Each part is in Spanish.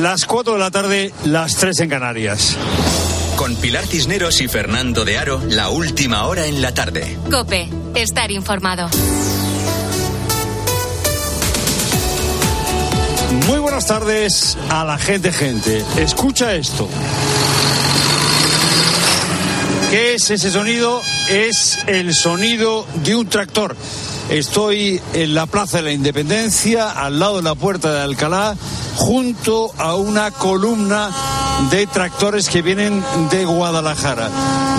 Las 4 de la tarde, las 3 en Canarias. Con Pilar Cisneros y Fernando de Aro, la última hora en la tarde. Cope, estar informado. Muy buenas tardes a la gente, gente. Escucha esto. ¿Qué es ese sonido? Es el sonido de un tractor. Estoy en la Plaza de la Independencia, al lado de la Puerta de Alcalá, junto a una columna de tractores que vienen de Guadalajara.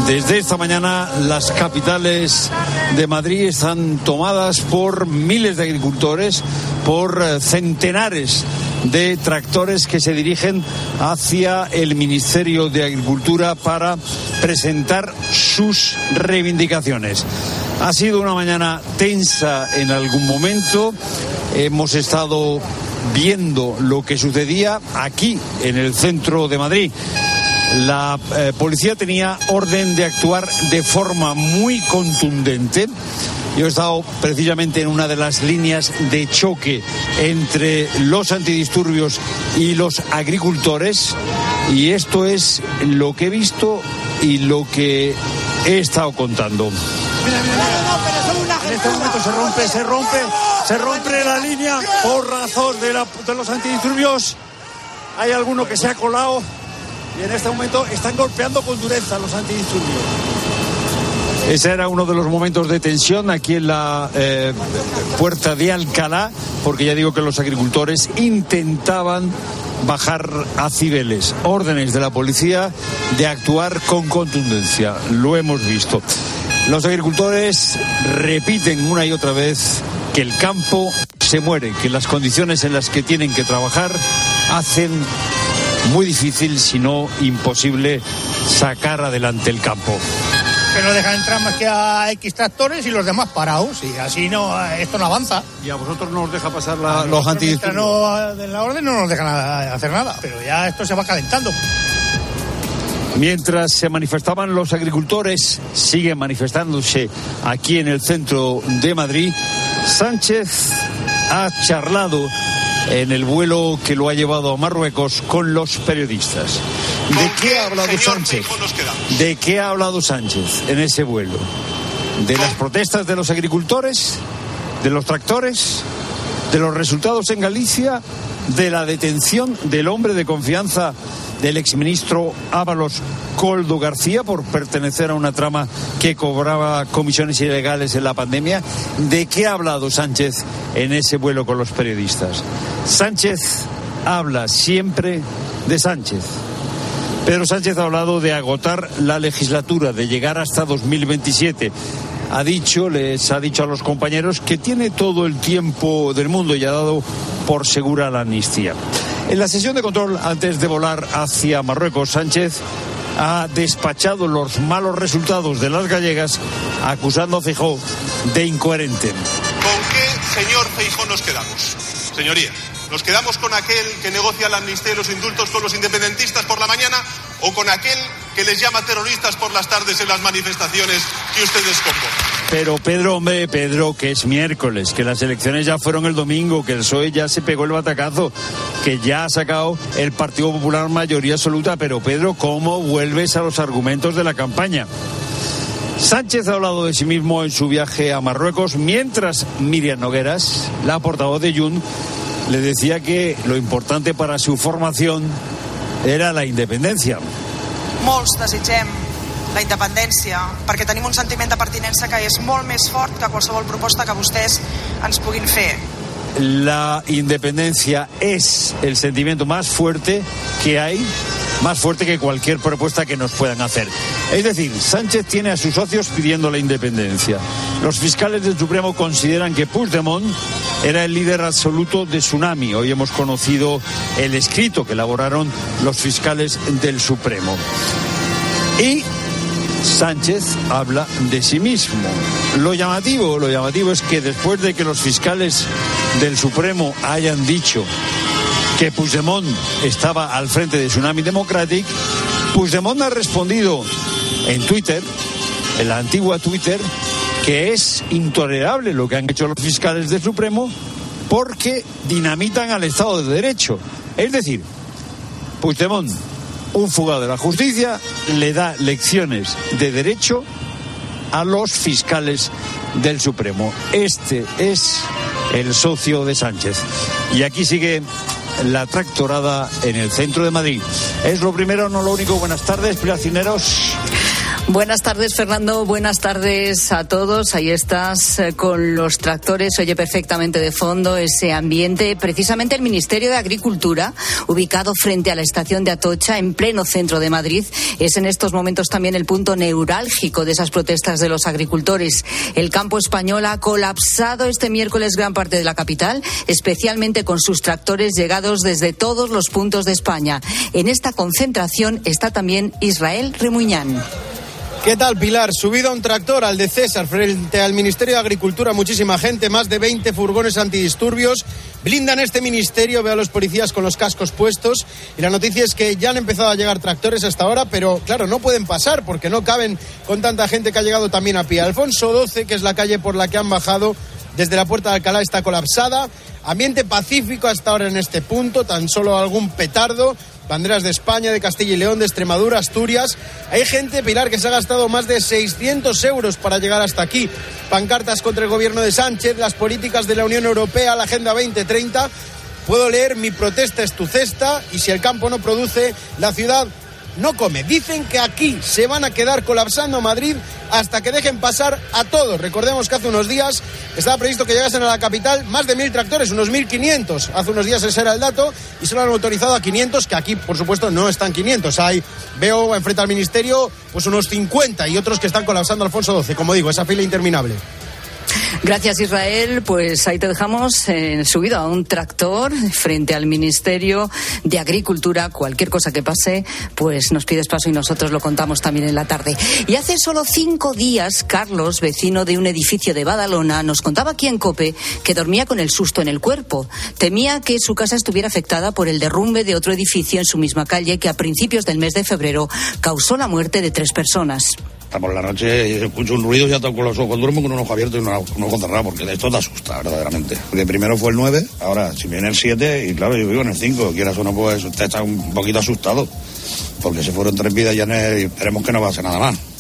Desde esta mañana las capitales de Madrid están tomadas por miles de agricultores, por eh, centenares de tractores que se dirigen hacia el Ministerio de Agricultura para presentar sus reivindicaciones. Ha sido una mañana tensa en algún momento. Hemos estado viendo lo que sucedía aquí, en el centro de Madrid. La eh, policía tenía orden de actuar de forma muy contundente. Yo he estado precisamente en una de las líneas de choque entre los antidisturbios y los agricultores y esto es lo que he visto y lo que he estado contando. En este momento se rompe, se rompe, se rompe la línea por razón de los antidisturbios. Hay alguno que se ha colado y en este momento están golpeando con dureza los antidisturbios. Ese era uno de los momentos de tensión aquí en la eh, puerta de Alcalá, porque ya digo que los agricultores intentaban bajar a Cibeles. Órdenes de la policía de actuar con contundencia. Lo hemos visto. Los agricultores repiten una y otra vez que el campo se muere, que las condiciones en las que tienen que trabajar hacen muy difícil, si no imposible, sacar adelante el campo. que no dejan entrar más que a X tractores y los demás parados y así no esto no avanza. Y a vosotros no os deja pasar A los no la orden no nos dejan hacer nada, pero ya esto se va calentando. Mientras se manifestaban los agricultores, siguen manifestándose aquí en el centro de Madrid, Sánchez ha charlado en el vuelo que lo ha llevado a Marruecos con los periodistas. ¿De qué ha hablado Sánchez? ¿De qué ha hablado Sánchez en ese vuelo? ¿De las protestas de los agricultores? ¿De los tractores? ¿De los resultados en Galicia? ¿De la detención del hombre de confianza del exministro Ábalos Coldo García por pertenecer a una trama que cobraba comisiones ilegales en la pandemia? ¿De qué ha hablado Sánchez en ese vuelo con los periodistas? Sánchez habla siempre de Sánchez. Pedro Sánchez ha hablado de agotar la legislatura, de llegar hasta 2027. Ha dicho, les ha dicho a los compañeros que tiene todo el tiempo del mundo y ha dado por segura la amnistía. En la sesión de control, antes de volar hacia Marruecos, Sánchez ha despachado los malos resultados de las gallegas, acusando a Feijóo de incoherente. ¿Con qué señor Feijó nos quedamos? Señoría, ¿nos quedamos con aquel que negocia la amnistía y los indultos con los independentistas por la mañana o con aquel que les llama terroristas por las tardes en las manifestaciones que ustedes convocan? Pero Pedro, hombre, Pedro, que es miércoles, que las elecciones ya fueron el domingo, que el PSOE ya se pegó el batacazo, que ya ha sacado el Partido Popular mayoría absoluta. Pero Pedro, ¿cómo vuelves a los argumentos de la campaña? Sánchez ha hablado de sí mismo en su viaje a Marruecos, mientras Miriam Nogueras, la portavoz de Jun, le decía que lo importante para su formación era la independencia. molts desitgem la independència perquè tenim un sentiment de pertinença que és molt més fort que qualsevol proposta que vostès ens puguin fer. la independencia es el sentimiento más fuerte que hay, más fuerte que cualquier propuesta que nos puedan hacer. Es decir, Sánchez tiene a sus socios pidiendo la independencia. Los fiscales del Supremo consideran que Puigdemont era el líder absoluto de Tsunami. Hoy hemos conocido el escrito que elaboraron los fiscales del Supremo. Y Sánchez habla de sí mismo. Lo llamativo, lo llamativo es que después de que los fiscales del Supremo hayan dicho que Puigdemont estaba al frente de Tsunami Democratic, Puigdemont ha respondido en Twitter, en la antigua Twitter, que es intolerable lo que han hecho los fiscales del Supremo porque dinamitan al Estado de Derecho. Es decir, Puigdemont, un fugado de la justicia, le da lecciones de derecho a los fiscales del Supremo. Este es el socio de Sánchez. Y aquí sigue la tractorada en el centro de Madrid. Es lo primero, no lo único. Buenas tardes, Cineros. Buenas tardes, Fernando. Buenas tardes a todos. Ahí estás eh, con los tractores. Oye perfectamente de fondo ese ambiente. Precisamente el Ministerio de Agricultura, ubicado frente a la estación de Atocha, en pleno centro de Madrid, es en estos momentos también el punto neurálgico de esas protestas de los agricultores. El campo español ha colapsado este miércoles gran parte de la capital, especialmente con sus tractores llegados desde todos los puntos de España. En esta concentración está también Israel Remuñán. ¿Qué tal, Pilar? Subido a un tractor al de César frente al Ministerio de Agricultura, muchísima gente, más de 20 furgones antidisturbios. Blindan este ministerio, veo a los policías con los cascos puestos. Y la noticia es que ya han empezado a llegar tractores hasta ahora, pero claro, no pueden pasar porque no caben con tanta gente que ha llegado también a pie. Alfonso 12, que es la calle por la que han bajado desde la puerta de Alcalá, está colapsada. Ambiente pacífico hasta ahora en este punto, tan solo algún petardo banderas de España, de Castilla y León, de Extremadura, Asturias. Hay gente, Pilar, que se ha gastado más de 600 euros para llegar hasta aquí. Pancartas contra el gobierno de Sánchez, las políticas de la Unión Europea, la Agenda 2030. Puedo leer, mi protesta es tu cesta y si el campo no produce, la ciudad no come. Dicen que aquí se van a quedar colapsando Madrid hasta que dejen pasar a todos. Recordemos que hace unos días estaba previsto que llegasen a la capital más de mil tractores, unos 1.500. Hace unos días ese era el dato y se lo han autorizado a 500, que aquí, por supuesto, no están 500. Hay, veo enfrente al ministerio, pues unos 50 y otros que están colapsando Alfonso XII. Como digo, esa fila interminable. Gracias, Israel. Pues ahí te dejamos eh, subido a un tractor frente al Ministerio de Agricultura. Cualquier cosa que pase, pues nos pides paso y nosotros lo contamos también en la tarde. Y hace solo cinco días, Carlos, vecino de un edificio de Badalona, nos contaba aquí en Cope que dormía con el susto en el cuerpo. Temía que su casa estuviera afectada por el derrumbe de otro edificio en su misma calle que a principios del mes de febrero causó la muerte de tres personas por la noche escucho un ruido y ya con los ojos duermo con un ojo abierto y un ojo cerrado, porque esto te asusta verdaderamente. Porque primero fue el 9, ahora si viene el 7 y claro, yo vivo en el 5, quieras o no, pues te está un poquito asustado, porque se fueron tres vidas ya esperemos que no pase nada más.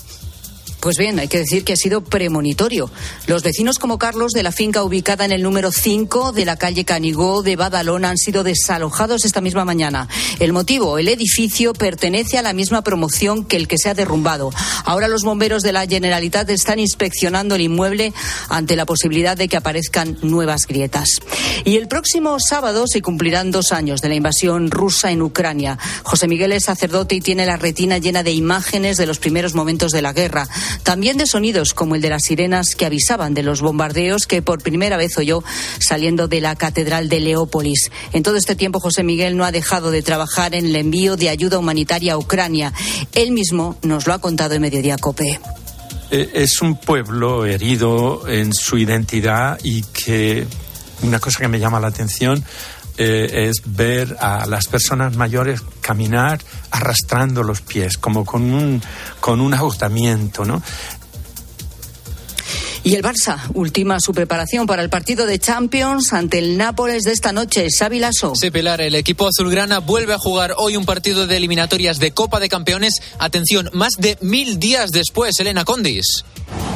Pues bien, hay que decir que ha sido premonitorio. Los vecinos como Carlos de la finca ubicada en el número 5 de la calle Canigó de Badalona han sido desalojados esta misma mañana. El motivo, el edificio pertenece a la misma promoción que el que se ha derrumbado. Ahora los bomberos de la Generalitat están inspeccionando el inmueble ante la posibilidad de que aparezcan nuevas grietas. Y el próximo sábado se cumplirán dos años de la invasión rusa en Ucrania. José Miguel es sacerdote y tiene la retina llena de imágenes de los primeros momentos de la guerra. También de sonidos como el de las sirenas que avisaban de los bombardeos que por primera vez oyó saliendo de la Catedral de Leópolis. En todo este tiempo José Miguel no ha dejado de trabajar en el envío de ayuda humanitaria a Ucrania. Él mismo nos lo ha contado en Mediodía Cope eh, es un pueblo herido en su identidad y que una cosa que me llama la atención eh, es ver a las personas mayores caminar arrastrando los pies, como con un, con un agotamiento, ¿no? Y el Barça última su preparación para el partido de Champions ante el Nápoles de esta noche. Xavi Lasso. Sí, Pilar, el equipo azulgrana vuelve a jugar hoy un partido de eliminatorias de Copa de Campeones. Atención, más de mil días después, Elena Condis.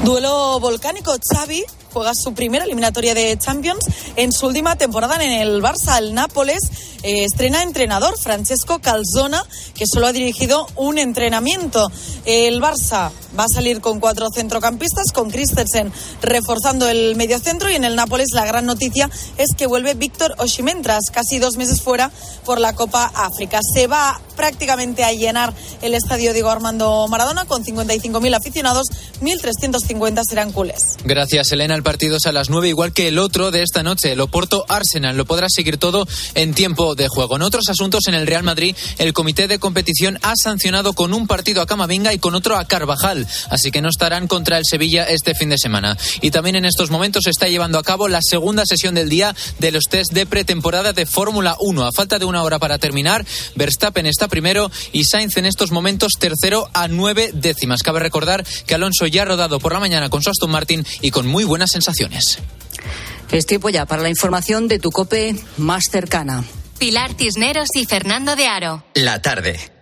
Duelo volcánico, Xavi juega su primera eliminatoria de Champions en su última temporada en el Barça. El Nápoles eh, estrena entrenador Francesco Calzona, que solo ha dirigido un entrenamiento. El Barça va a salir con cuatro centrocampistas, con Christensen reforzando el mediocentro y en el Nápoles la gran noticia es que vuelve Víctor Osimhen tras casi dos meses fuera por la Copa África. Se va prácticamente a llenar el estadio Diego Armando Maradona con 55.000 aficionados, 1.350 serán culés. Gracias, Elena. El partido es a las 9, igual que el otro de esta noche, el Oporto Arsenal. Lo podrás seguir todo en tiempo de juego. En otros asuntos, en el Real Madrid, el comité de competición ha sancionado con un partido a Camavinga y con otro a Carvajal, así que no estarán contra el Sevilla este fin de semana. Y también en estos momentos se está llevando a cabo la segunda sesión del día de los test de pretemporada de Fórmula 1. A falta de una hora para terminar, Verstappen está primero y Sainz en estos momentos tercero a nueve décimas. Cabe recordar que Alonso ya ha rodado por la mañana con su Aston Martin y con muy buenas sensaciones. Es tiempo ya para la información de tu cope más cercana. Pilar Cisneros y Fernando de Aro. La tarde.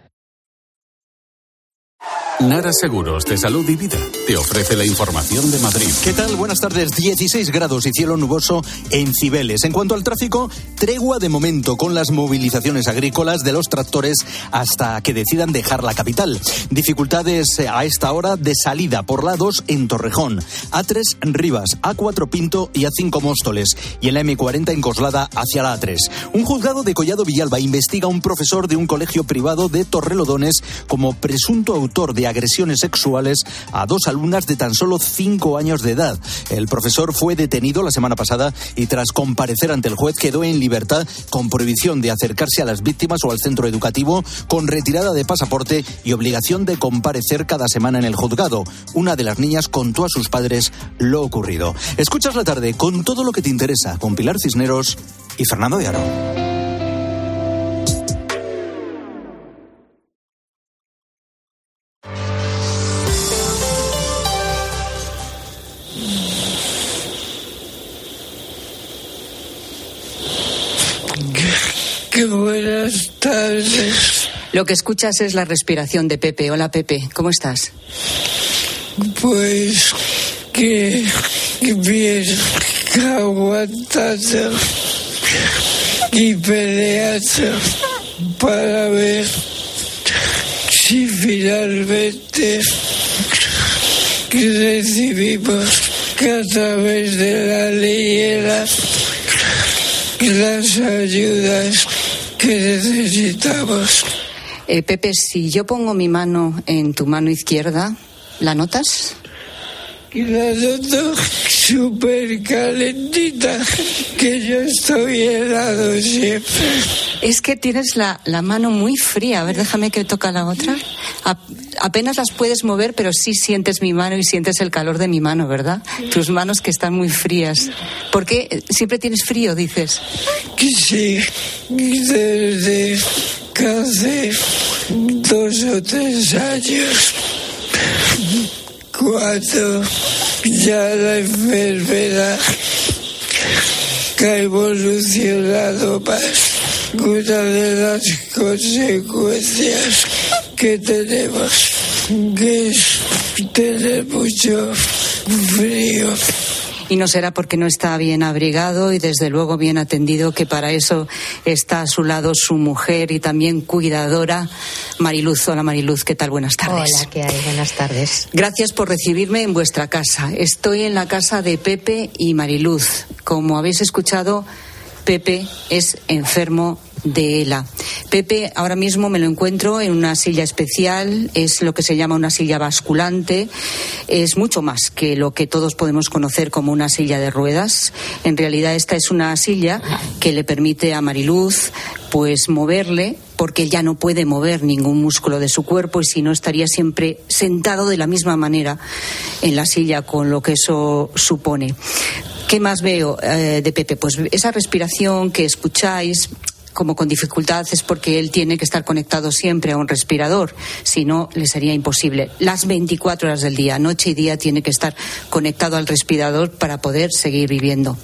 Nara Seguros de Salud y Vida te ofrece la información de Madrid. ¿Qué tal? Buenas tardes. 16 grados y cielo nuboso en Cibeles. En cuanto al tráfico, tregua de momento con las movilizaciones agrícolas de los tractores hasta que decidan dejar la capital. Dificultades a esta hora de salida por la 2 en Torrejón, A3 Rivas, A4 Pinto y A5 Móstoles y en la M40 en Coslada hacia la A3. Un juzgado de Collado Villalba investiga a un profesor de un colegio privado de Torrelodones como presunto autor de agresiones sexuales a dos alumnas de tan solo cinco años de edad. El profesor fue detenido la semana pasada y tras comparecer ante el juez quedó en libertad con prohibición de acercarse a las víctimas o al centro educativo, con retirada de pasaporte y obligación de comparecer cada semana en el juzgado. Una de las niñas contó a sus padres lo ocurrido. Escuchas la tarde con todo lo que te interesa con Pilar Cisneros y Fernando de. Lo que escuchas es la respiración de Pepe. Hola Pepe, ¿cómo estás? Pues que, que bien, aguantando y peleando para ver si finalmente recibimos que a través de la leyera las ayudas que necesitamos. Eh, Pepe, si yo pongo mi mano en tu mano izquierda, ¿la notas? Y la noto súper calentita, que yo estoy helado siempre. Es que tienes la, la mano muy fría. A ver, déjame que toca la otra. A- apenas las puedes mover, pero sí sientes mi mano y sientes el calor de mi mano, ¿verdad? Tus manos que están muy frías. ¿Por qué siempre tienes frío, dices? Que sí, desde hace dos o tres años, cuando ya la enfermedad que ha evolucionado para una de las consecuencias que tenemos, que es tener mucho frío. Y no será porque no está bien abrigado y desde luego bien atendido, que para eso está a su lado su mujer y también cuidadora, Mariluz. Hola Mariluz, ¿qué tal? Buenas tardes. Hola, ¿qué hay? Buenas tardes. Gracias por recibirme en vuestra casa. Estoy en la casa de Pepe y Mariluz. Como habéis escuchado, Pepe es enfermo de ELA. Pepe ahora mismo me lo encuentro en una silla especial, es lo que se llama una silla basculante, es mucho más que lo que todos podemos conocer como una silla de ruedas. En realidad esta es una silla que le permite a Mariluz pues moverle porque ya no puede mover ningún músculo de su cuerpo y si no estaría siempre sentado de la misma manera en la silla con lo que eso supone. ¿Qué más veo eh, de Pepe? Pues esa respiración que escucháis como con dificultad es porque él tiene que estar conectado siempre a un respirador, si no le sería imposible. Las 24 horas del día, noche y día, tiene que estar conectado al respirador para poder seguir viviendo.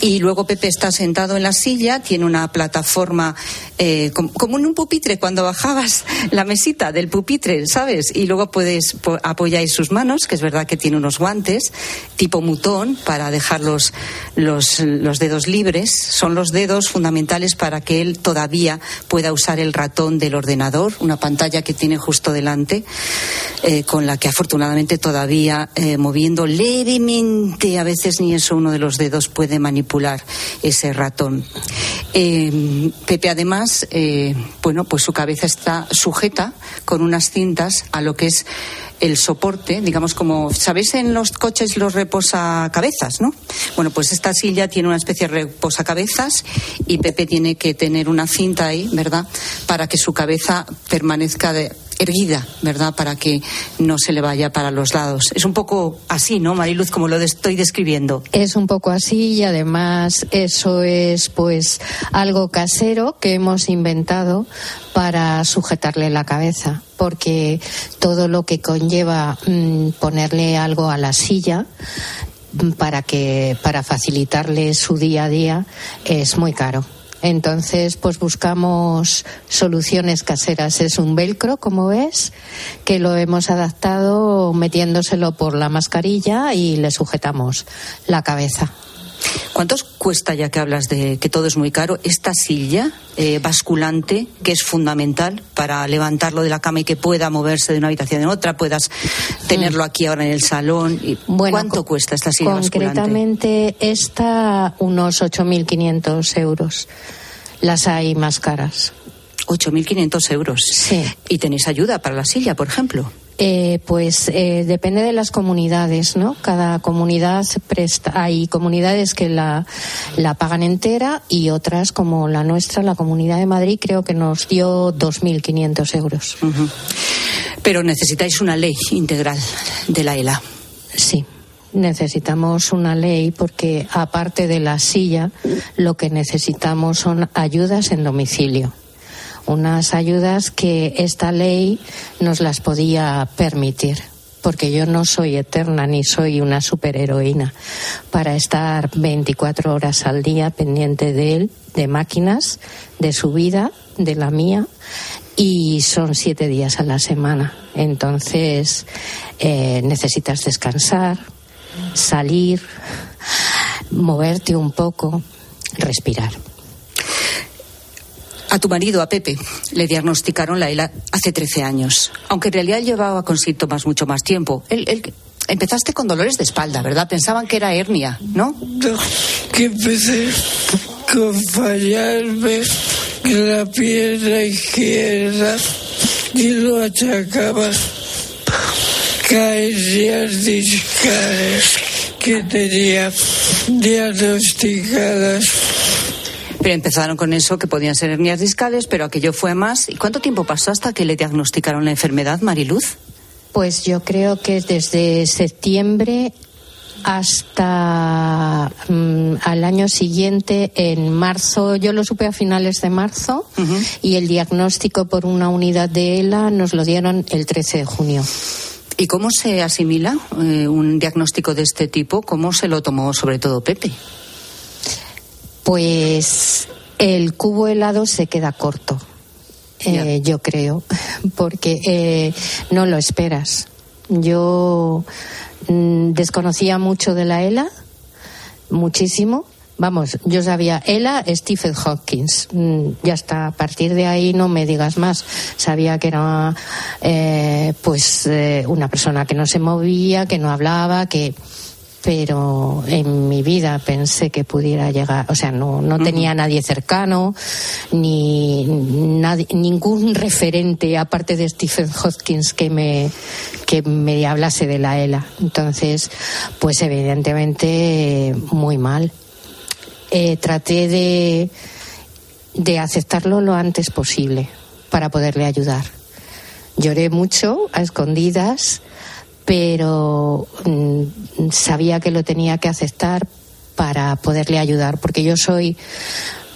Y luego Pepe está sentado en la silla, tiene una plataforma eh, com- como en un pupitre cuando bajabas la mesita del pupitre, ¿sabes? Y luego puedes po- apoyáis sus manos, que es verdad que tiene unos guantes tipo mutón para dejar los, los, los dedos libres. Son los dedos fundamentales para que él todavía pueda usar el ratón del ordenador, una pantalla que tiene justo delante, eh, con la que afortunadamente todavía eh, moviendo levemente, a veces ni eso uno de los dedos puede manipular ese ratón. Eh, Pepe además, eh, bueno, pues su cabeza está sujeta con unas cintas a lo que es el soporte, digamos como, ¿sabéis en los coches los reposacabezas, no? Bueno, pues esta silla tiene una especie de reposacabezas y Pepe tiene que tener una cinta ahí, ¿verdad? Para que su cabeza permanezca de- erguida, ¿verdad? Para que no se le vaya para los lados. Es un poco así, ¿no, Mariluz, como lo estoy describiendo? Es un poco así y además eso es pues algo casero que hemos inventado para sujetarle la cabeza, porque todo lo que conlleva mm, ponerle algo a la silla mm, para que para facilitarle su día a día es muy caro. Entonces, pues buscamos soluciones caseras. Es un velcro, como ves, que lo hemos adaptado metiéndoselo por la mascarilla y le sujetamos la cabeza. ¿Cuántos cuesta, ya que hablas de que todo es muy caro, esta silla eh, basculante, que es fundamental para levantarlo de la cama y que pueda moverse de una habitación en otra, puedas tenerlo aquí ahora en el salón? Y ¿Cuánto cuesta esta silla basculante? Concretamente, esta unos 8.500 euros. Las hay más caras. 8.500 euros. Sí. ¿Y tenéis ayuda para la silla, por ejemplo? Eh, pues eh, depende de las comunidades, ¿no? Cada comunidad presta. Hay comunidades que la, la pagan entera y otras, como la nuestra, la Comunidad de Madrid, creo que nos dio 2.500 euros. Pero necesitáis una ley integral de la ELA. Sí. Necesitamos una ley porque, aparte de la silla, lo que necesitamos son ayudas en domicilio unas ayudas que esta ley nos las podía permitir porque yo no soy eterna ni soy una superheroína para estar 24 horas al día pendiente de él, de máquinas, de su vida, de la mía, y son siete días a la semana. Entonces eh, necesitas descansar, salir, moverte un poco, respirar. A tu marido, a Pepe, le diagnosticaron la ELA hace 13 años, aunque en realidad llevaba con síntomas mucho más tiempo. Él, él- empezaste con dolores de espalda, ¿verdad? Pensaban que era hernia, ¿no? que empecé con fallarme en la pierna izquierda y lo achacaba caídas discales que tenía diagnosticadas. Pero empezaron con eso, que podían ser hernias discales, pero aquello fue más. ¿Y cuánto tiempo pasó hasta que le diagnosticaron la enfermedad, Mariluz? Pues yo creo que desde septiembre hasta mm, al año siguiente, en marzo, yo lo supe a finales de marzo y el diagnóstico por una unidad de ELA nos lo dieron el 13 de junio. ¿Y cómo se asimila eh, un diagnóstico de este tipo? ¿Cómo se lo tomó sobre todo Pepe? Pues el cubo helado se queda corto, eh, yo creo, porque eh, no lo esperas. Yo mm, desconocía mucho de la ELA, muchísimo. Vamos, yo sabía ELA, Stephen Hawkins. Mm, Ya está, a partir de ahí no me digas más. Sabía que era eh, pues eh, una persona que no se movía, que no hablaba, que pero en mi vida pensé que pudiera llegar, o sea, no, no tenía a nadie cercano, ni nadie- ningún referente aparte de Stephen Hopkins que me, que me hablase de la ELA. Entonces, pues evidentemente muy mal. Eh, traté de, de aceptarlo lo antes posible para poderle ayudar. Lloré mucho a escondidas, pero mm, sabía que lo tenía que aceptar para poderle ayudar, porque yo soy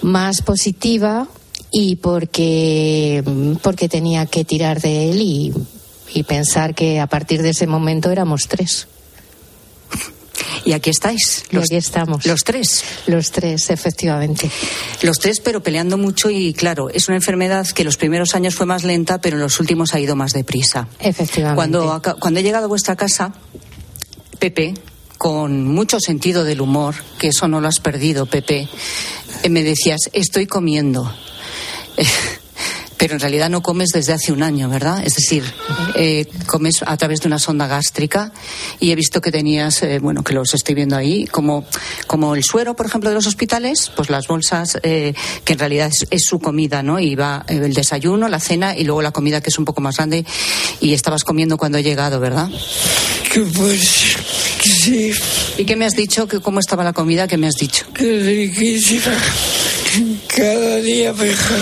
más positiva y porque, mm, porque tenía que tirar de él y, y pensar que a partir de ese momento éramos tres. Y aquí estáis. y aquí estamos. Los tres. Los tres, efectivamente. Los tres, pero peleando mucho y claro, es una enfermedad que los primeros años fue más lenta, pero en los últimos ha ido más deprisa. Efectivamente. Cuando, cuando he llegado a vuestra casa, Pepe, con mucho sentido del humor, que eso no lo has perdido, Pepe, eh, me decías, estoy comiendo. Pero en realidad no comes desde hace un año, ¿verdad? Es decir, eh, comes a través de una sonda gástrica y he visto que tenías, eh, bueno, que los estoy viendo ahí, como, como el suero, por ejemplo, de los hospitales, pues las bolsas, eh, que en realidad es, es su comida, ¿no? Y va eh, el desayuno, la cena y luego la comida que es un poco más grande y estabas comiendo cuando he llegado, ¿verdad? Que pues sí, ¿Y qué me has dicho? que ¿Cómo estaba la comida? ¿Qué me has dicho? riquísima. Cada día mejor.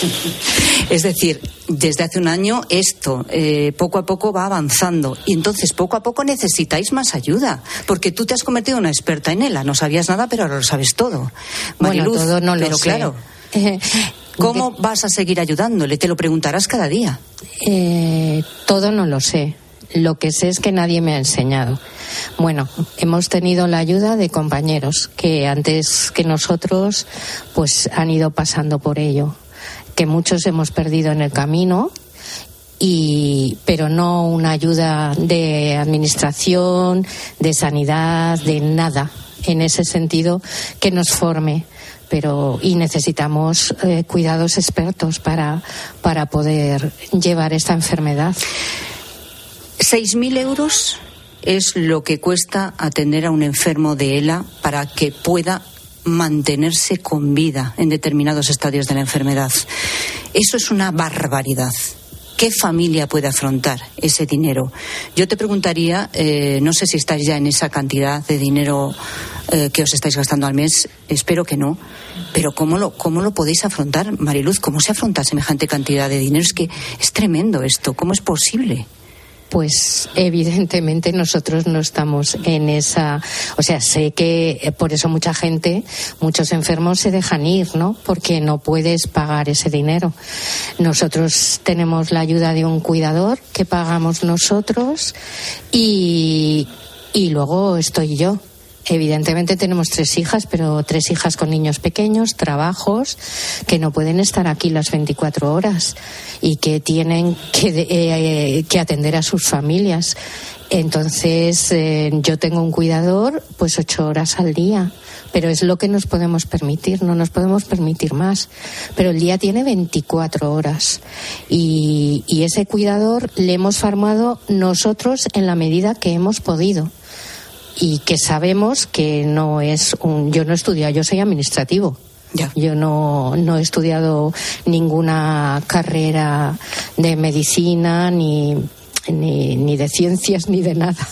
Es decir, desde hace un año esto eh, poco a poco va avanzando y entonces poco a poco necesitáis más ayuda porque tú te has convertido en una experta en ELA. No sabías nada, pero ahora lo sabes todo. Bueno, Mariluz, todo no lo pero sé. claro, ¿cómo vas a seguir ayudándole? Te lo preguntarás cada día. Eh, todo no lo sé. Lo que sé es que nadie me ha enseñado. Bueno, hemos tenido la ayuda de compañeros que antes que nosotros pues han ido pasando por ello, que muchos hemos perdido en el camino y pero no una ayuda de administración, de sanidad, de nada en ese sentido que nos forme pero y necesitamos eh, cuidados expertos para, para poder llevar esta enfermedad. ¿Seis mil euros es lo que cuesta atender a un enfermo de ELA para que pueda mantenerse con vida en determinados estadios de la enfermedad. Eso es una barbaridad. ¿Qué familia puede afrontar ese dinero? Yo te preguntaría, eh, no sé si estáis ya en esa cantidad de dinero eh, que os estáis gastando al mes, espero que no, pero ¿cómo lo, ¿cómo lo podéis afrontar, Mariluz? ¿Cómo se afronta semejante cantidad de dinero? Es que es tremendo esto, ¿cómo es posible? Pues evidentemente nosotros no estamos en esa, o sea, sé que eh, por eso mucha gente, muchos enfermos se dejan ir, ¿no? Porque no puedes pagar ese dinero. Nosotros tenemos la ayuda de un cuidador que pagamos nosotros y, y luego estoy yo. Evidentemente tenemos tres hijas, pero tres hijas con niños pequeños, trabajos, que no pueden estar aquí las 24 horas y que tienen que, eh, que atender a sus familias. Entonces, eh, yo tengo un cuidador, pues ocho horas al día, pero es lo que nos podemos permitir, no nos podemos permitir más. Pero el día tiene 24 horas y, y ese cuidador le hemos formado nosotros en la medida que hemos podido y que sabemos que no es un. Yo no he estudiado, yo soy administrativo. Yo no, no he estudiado ninguna carrera de medicina, ni, ni, ni de ciencias, ni de nada.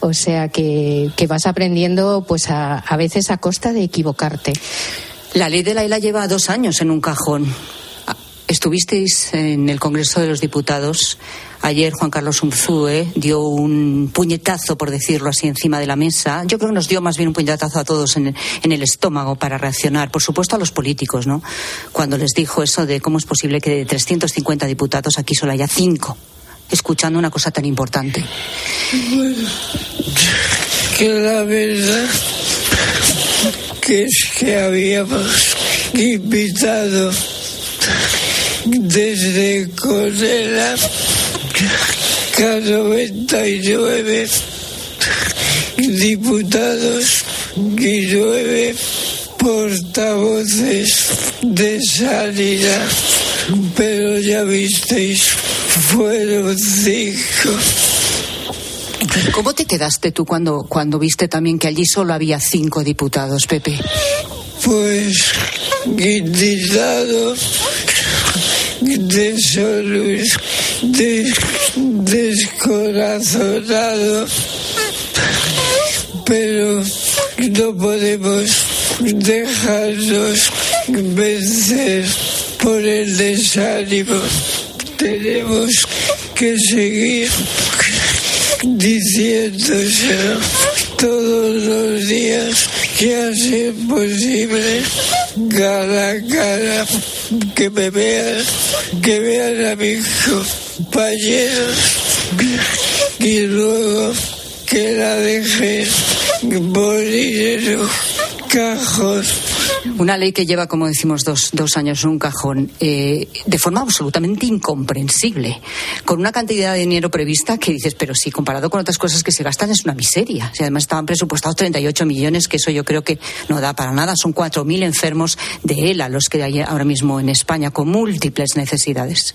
O sea que, que vas aprendiendo, pues a, a veces a costa de equivocarte. La ley de la ILA lleva dos años en un cajón. Estuvisteis en el Congreso de los Diputados. Ayer Juan Carlos Unzúe dio un puñetazo, por decirlo así, encima de la mesa. Yo creo que nos dio más bien un puñetazo a todos en el, estómago para reaccionar. Por supuesto a los políticos, ¿no? Cuando les dijo eso de cómo es posible que de 350 diputados aquí solo haya cinco escuchando una cosa tan importante. Bueno, que la verdad que es que habíamos invitado desde Cosela K99 diputados y nueve portavoces de sanidad, pero ya visteis, fueron cinco. ¿Cómo te quedaste tú cuando, cuando viste también que allí solo había cinco diputados, Pepe? Pues indignado, desolus, des, descorazonado, pero no podemos dejarnos vencer por el desánimo. Tenemos que seguir diciéndoselo todos los días que hace posible cara a cara que me vean, que vean a mis compañeros y luego que la dejen morir en un cajón. Una ley que lleva, como decimos, dos, dos años en un cajón, eh, de forma absolutamente incomprensible, con una cantidad de dinero prevista que dices, pero sí, comparado con otras cosas que se gastan es una miseria. Si además estaban presupuestados 38 millones, que eso yo creo que no da para nada. Son 4.000 enfermos de ELA los que hay ahora mismo en España, con múltiples necesidades.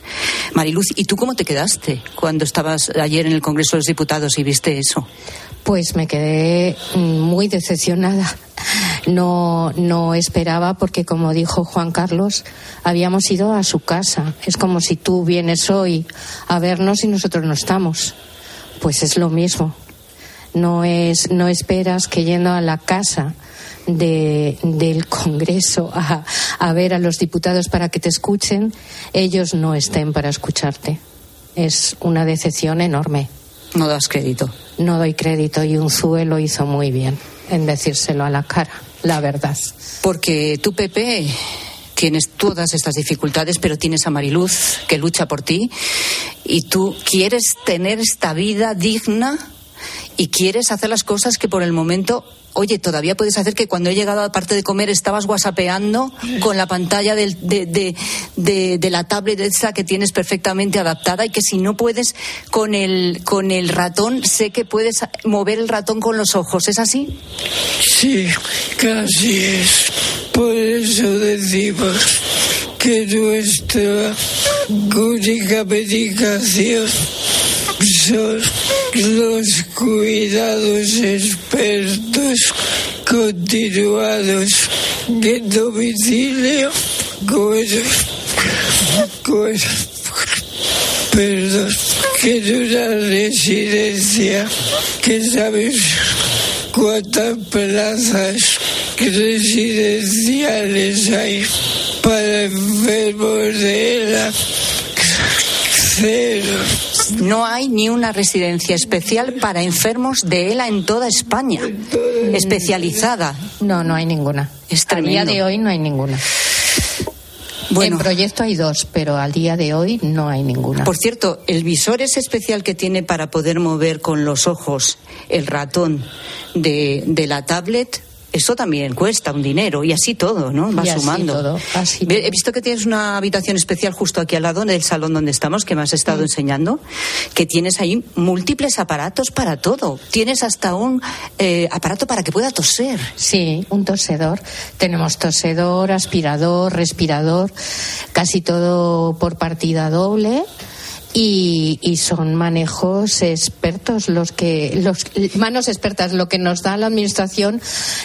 Mariluz, ¿y tú cómo te quedaste cuando estabas ayer en el Congreso de los Diputados y viste eso? Pues me quedé mm, muy decepcionada. No, no esperaba porque, como dijo Juan Carlos, habíamos ido a su casa. Es como si tú vienes hoy a vernos y nosotros no estamos. Pues es lo mismo. No es, no esperas que yendo a la casa de, del Congreso a, a ver a los diputados para que te escuchen, ellos no estén para escucharte. Es una decepción enorme. No das crédito. No doy crédito y Unzúe lo hizo muy bien en decírselo a la cara, la verdad. Porque tú, Pepe, tienes todas estas dificultades, pero tienes a Mariluz que lucha por ti y tú quieres tener esta vida digna y quieres hacer las cosas que por el momento oye, todavía puedes hacer que cuando he llegado a parte de comer estabas whatsappeando con la pantalla del- de, de- de- la tablet esa que tienes perfectamente adaptada y que si no puedes con el, con el ratón, sé que puedes mover el ratón con los ojos. ¿Es así? Sí, casi es. Por eso decimos que nuestra única medicación son los cuidados expertos continuados. En domicilio con, perdón, que en una residencia. Que sabes cuántas plazas residenciales hay para enfermos de la cero. No hay ni una residencia especial para enfermos de ELA en toda España, especializada. No, no hay ninguna. Es A día de hoy no hay ninguna. En proyecto hay dos, pero al día de hoy no hay ninguna. Por cierto, el visor es especial que tiene para poder mover con los ojos el ratón de, de la tablet. Eso también cuesta un dinero y así todo, ¿no? Va Y así sumando. todo, así Ve- He visto que tienes una habitación especial justo aquí al lado del salón donde estamos, que me has Mm. estado enseñando, que tienes ahí múltiples aparatos para todo. Tienes hasta un eh, aparato para que pueda toser. Sí, un tosedor. Tenemos tosedor, aspirador, respirador, casi todo por partida doble. Y, y son manejos expertos los que los manos expertas. Lo que nos da la administración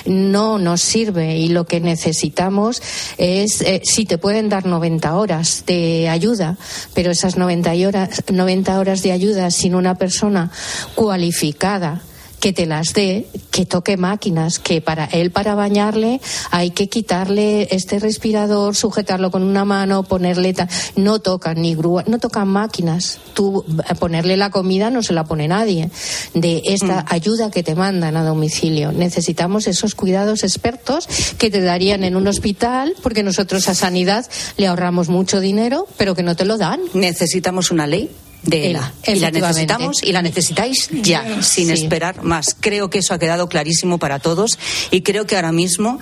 no nos sirve y lo que necesitamos es eh, si te pueden dar 90 horas de ayuda pero esas 90 horas 90 horas de ayuda sin una persona cualificada que te las dé, que toque máquinas, que para él para bañarle hay que quitarle este respirador, sujetarlo con una mano, ponerle ta- no tocan ni grúa, no tocan máquinas. Tú eh, ponerle la comida no se la pone nadie. De esta ayuda que te mandan a domicilio, necesitamos esos cuidados expertos que te darían en un hospital, porque nosotros a sanidad le ahorramos mucho dinero, pero que no te lo dan. Necesitamos una ley de ELA. Y la necesitamos y la necesitáis ya, sin Sí. esperar más. Creo que eso ha quedado clarísimo para todos y creo que ahora mismo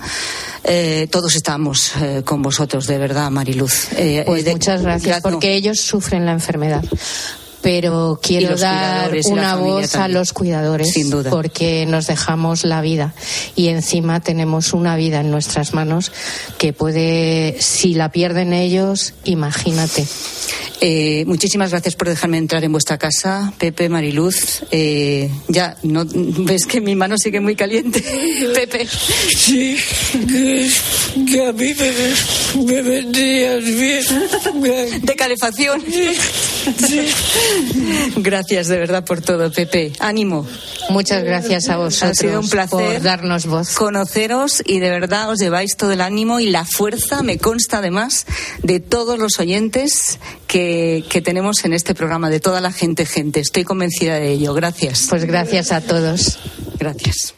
eh, todos estamos eh, con vosotros, de verdad, Mariluz. Eh, Pues eh, de- muchas gracias, no, porque ellos sufren la enfermedad. Pero quiero dar una voz a los cuidadores, Sin duda. porque nos dejamos la vida y encima tenemos una vida en nuestras manos que puede, si la pierden ellos, imagínate. Eh, muchísimas gracias por dejarme entrar en vuestra casa, Pepe, Mariluz. Eh, ya, no ves que mi mano sigue muy caliente, Pepe. Sí, que, que a mí me, me vendrías bien. De calefacción. Gracias de verdad por todo, Pepe. Ánimo. Muchas gracias a vosotros Ha sido un placer por darnos voz. conoceros y de verdad os lleváis todo el ánimo y la fuerza, me consta además, de todos los oyentes que, que tenemos en este programa, de toda la gente, gente. Estoy convencida de ello. Gracias. Pues gracias a todos. Gracias.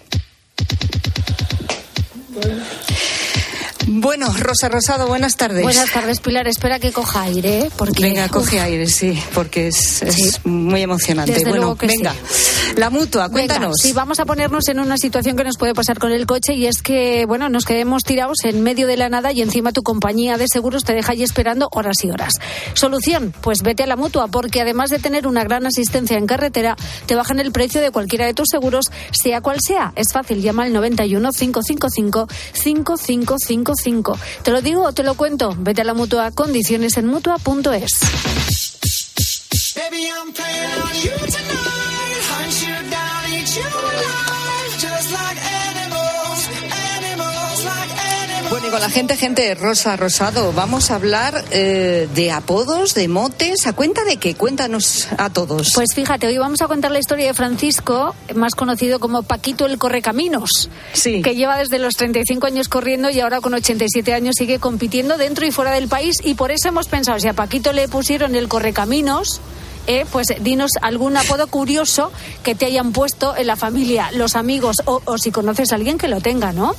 Bueno, Rosa Rosado, buenas tardes. Buenas tardes, Pilar. Espera que coja aire, ¿eh? porque Venga, coge uf, aire, sí, porque es, es Sí. muy emocionante. Desde bueno, venga. sí. La mutua, Venga, cuéntanos. sí, vamos a ponernos en una situación que nos puede pasar con el coche y es que, bueno, nos quedemos tirados en medio de la nada y encima tu compañía de seguros te deja ahí esperando horas y horas. Solución, pues vete a la mutua porque además de tener una gran asistencia en carretera, te bajan el precio de cualquiera de tus seguros, sea cual sea. Es fácil, llama al 91 555 5555. ¿Te lo digo o te lo cuento? Vete a la mutua, condiciones en mutua.es. con la gente, gente, Rosa Rosado, vamos a hablar eh, de apodos, de motes. ¿A cuenta de qué? Cuéntanos a todos. Pues fíjate, hoy vamos a contar la historia de Francisco, más conocido como Paquito el Correcaminos, Sí. que lleva desde los 35 años corriendo y ahora con 87 años sigue compitiendo dentro y fuera del país y por eso hemos pensado, si a Paquito le pusieron el Correcaminos, eh, pues dinos algún apodo curioso que te hayan puesto en la familia, los amigos o, o si conoces a alguien que lo tenga, ¿no?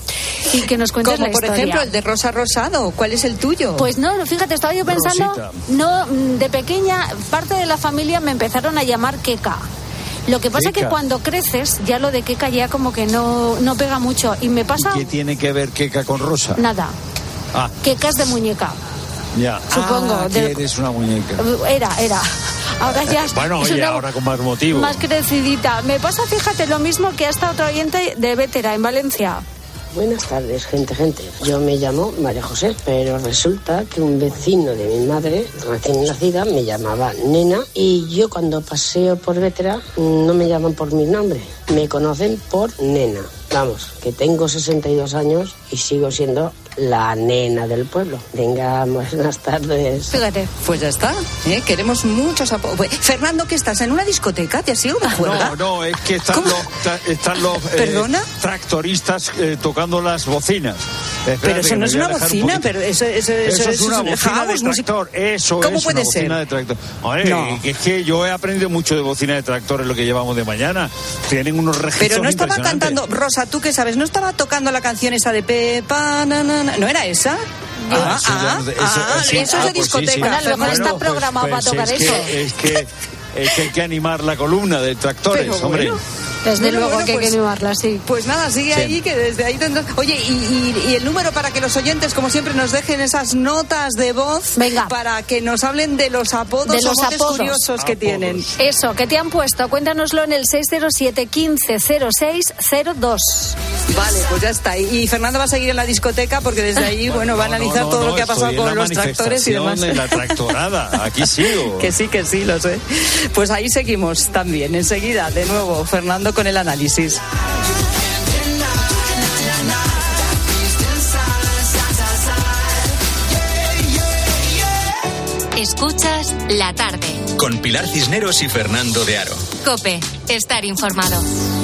Y que nos cuentes Como la por historia. ejemplo el de Rosa Rosado. ¿Cuál es el tuyo? Pues no, fíjate, estaba yo pensando, Rosita. no, mm, de pequeña, parte de la familia me empezaron a llamar Keka. Lo que pasa es que cuando creces, ya lo de Keka ya como que no, no pega mucho. Y me pasa ¿Qué tiene que ver Keka con Rosa? nada. Ah, Keka es de muñeca. ya. Supongo, Ah, de- que eres una muñeca. Era, era. Ahora ya Bueno, es oye, una- ahora con más motivo. más crecidita. Me pasa, fíjate, lo mismo que a esta otra oyente de Vétera en Valencia. Buenas tardes, gente, gente. Yo me llamo María José, pero resulta que un vecino de mi madre, recién nacida, me llamaba Nena y yo cuando paseo por Vétera no me llaman por mi nombre, me conocen por Nena. Vamos, que tengo 62 años y sigo siendo la nena del pueblo. Venga, buenas tardes. Fíjate. Pues ya está. ¿eh? Queremos muchos apodos. Fernando, ¿qué estás? ¿En una discoteca? ¿Te has ido de juerga? No, no, es que están los, están los eh, tractoristas eh, tocando las bocinas. Espérate, Pero eso que no es una un bocina, pero eso, eso, eso, Eso es una un bocina house, de música- tractor, eso ¿Cómo es puede una ser? bocina de tractor. Hombre, No. es que yo he aprendido mucho de bocina de tractor en lo que llevamos de mañana. Tienen unos registros Pero no estaba cantando, Rosa, ¿tú qué sabes? ¿No estaba tocando la canción esa de Pepa? na, na, na? ¿No era esa? Ah, Ah, sí, ah, eso- ah, sí, eso ah, es de pues sí, discoteca. sí. Bueno, a lo mejor está pues- programado para pues tocar es eso. Que, es que es que hay que animar la columna de tractores, Pero hombre. bueno. Desde Bueno, luego bueno, que hay pues- que animarla, sí. Pues nada, sigue Sí. ahí, que desde ahí tendrás... Oye, y, y- y el número para que los oyentes, como siempre, nos dejen esas notas de voz Venga. para que nos hablen de los apodos De los apodos. curiosos que tienen. Eso, que te han puesto. Cuéntanoslo en el 607 15 0602. Vale, pues ya está. Y Fernando va a seguir en la discoteca porque desde ahí, bueno, va a No, no, analizar no, todo no, lo que ha pasado en con los tractores y demás. de la tractorada. Aquí sigo. Que sí, que sí, lo sé. Pues ahí seguimos también. Enseguida, de nuevo, Fernando con el análisis. Escuchas la tarde. Con Pilar Cisneros y Fernando de Aro. Cope, estar informado.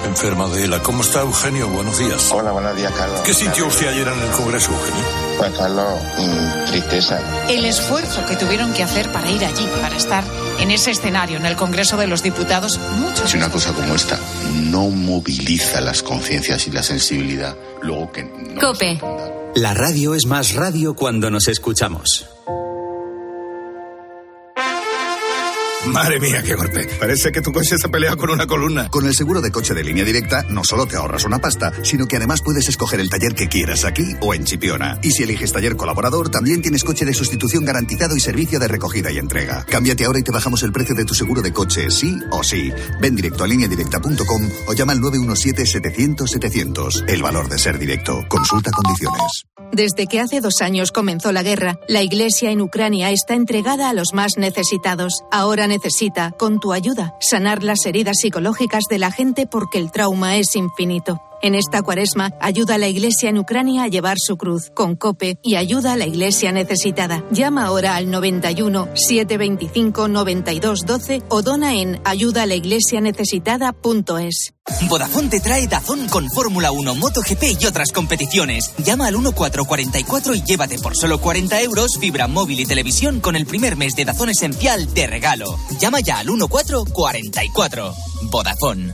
enferma de ELA. ¿Cómo está Eugenio? Buenos días. Hola, buenos días, Carlos. ¿Qué sintió usted ayer en el Congreso, Eugenio? Pues, Carlos, mm, tristeza. el esfuerzo que tuvieron que hacer para ir allí, para estar en ese escenario, en el Congreso de los Diputados, muchos. Si una cosa como esta no moviliza las conciencias y la sensibilidad, luego que no. Cope, La radio es más radio cuando nos escuchamos. Madre mía, qué golpe. Parece que tu coche se ha peleado con una columna. Con el seguro de coche de línea directa no solo te ahorras una pasta, sino que además puedes escoger el taller que quieras aquí o en Chipiona. Y si eliges taller colaborador, también tienes coche de sustitución garantizado y servicio de recogida y entrega. Cámbiate ahora y te bajamos el precio de tu seguro de coche, sí o sí. Ven directo a lineadirecta.com o llama al 917-700-700. El valor de ser directo. Consulta condiciones. Desde que hace dos años comenzó la guerra, la Iglesia en Ucrania está entregada a los más necesitados. Ahora necesita, con tu ayuda, sanar las heridas psicológicas de la gente porque el trauma es infinito. En esta cuaresma, ayuda a la Iglesia en Ucrania a llevar su cruz con COPE y ayuda a la Iglesia necesitada. Llama ahora al 91 725 92 12 o dona en ayudalaiglesianecesitada.es. Vodafone te trae Dazón con Fórmula 1, MotoGP y otras competiciones. Llama al 1444 y llévate por solo 40 euros fibra móvil y televisión con el primer mes de Dazón Esencial de regalo. Llama ya al 1444. Vodafone.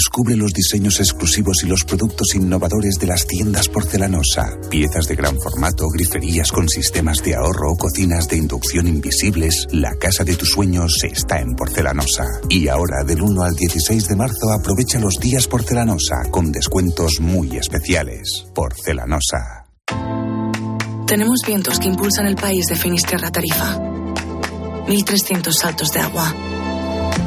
Descubre los diseños exclusivos y los productos innovadores de las tiendas porcelanosa. Piezas de gran formato, griferías con sistemas de ahorro, cocinas de inducción invisibles. La casa de tus sueños está en porcelanosa. Y ahora, del 1 al 16 de marzo, aprovecha los días porcelanosa con descuentos muy especiales. Porcelanosa. Tenemos vientos que impulsan el país de Finisterra Tarifa. 1.300 saltos de agua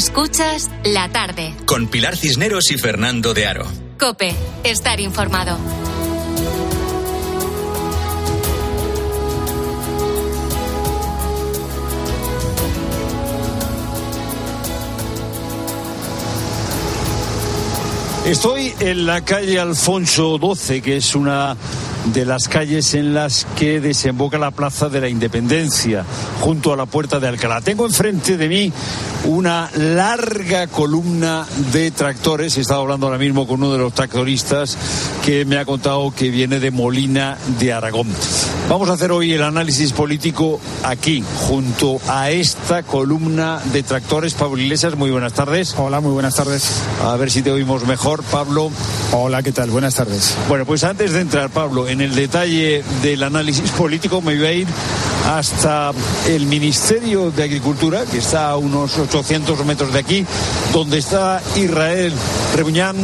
Escuchas la tarde. Con Pilar Cisneros y Fernando de Aro. Cope, estar informado. Estoy en la calle Alfonso XII, que es una de las calles en las que desemboca la Plaza de la Independencia, junto a la Puerta de Alcalá. Tengo enfrente de mí una larga columna de tractores. He estado hablando ahora mismo con uno de los tractoristas que me ha contado que viene de Molina de Aragón. Vamos a hacer hoy el análisis político aquí, junto a esta columna de tractores. Pablo Iglesias, muy buenas tardes. Hola, muy buenas tardes. A ver si te oímos mejor, Pablo. Hola, ¿qué tal? Buenas tardes. Bueno, pues antes de entrar, Pablo, en el detalle del análisis político, me voy a ir hasta el Ministerio de Agricultura, que está a unos 800 metros de aquí, donde está Israel Rebuñán.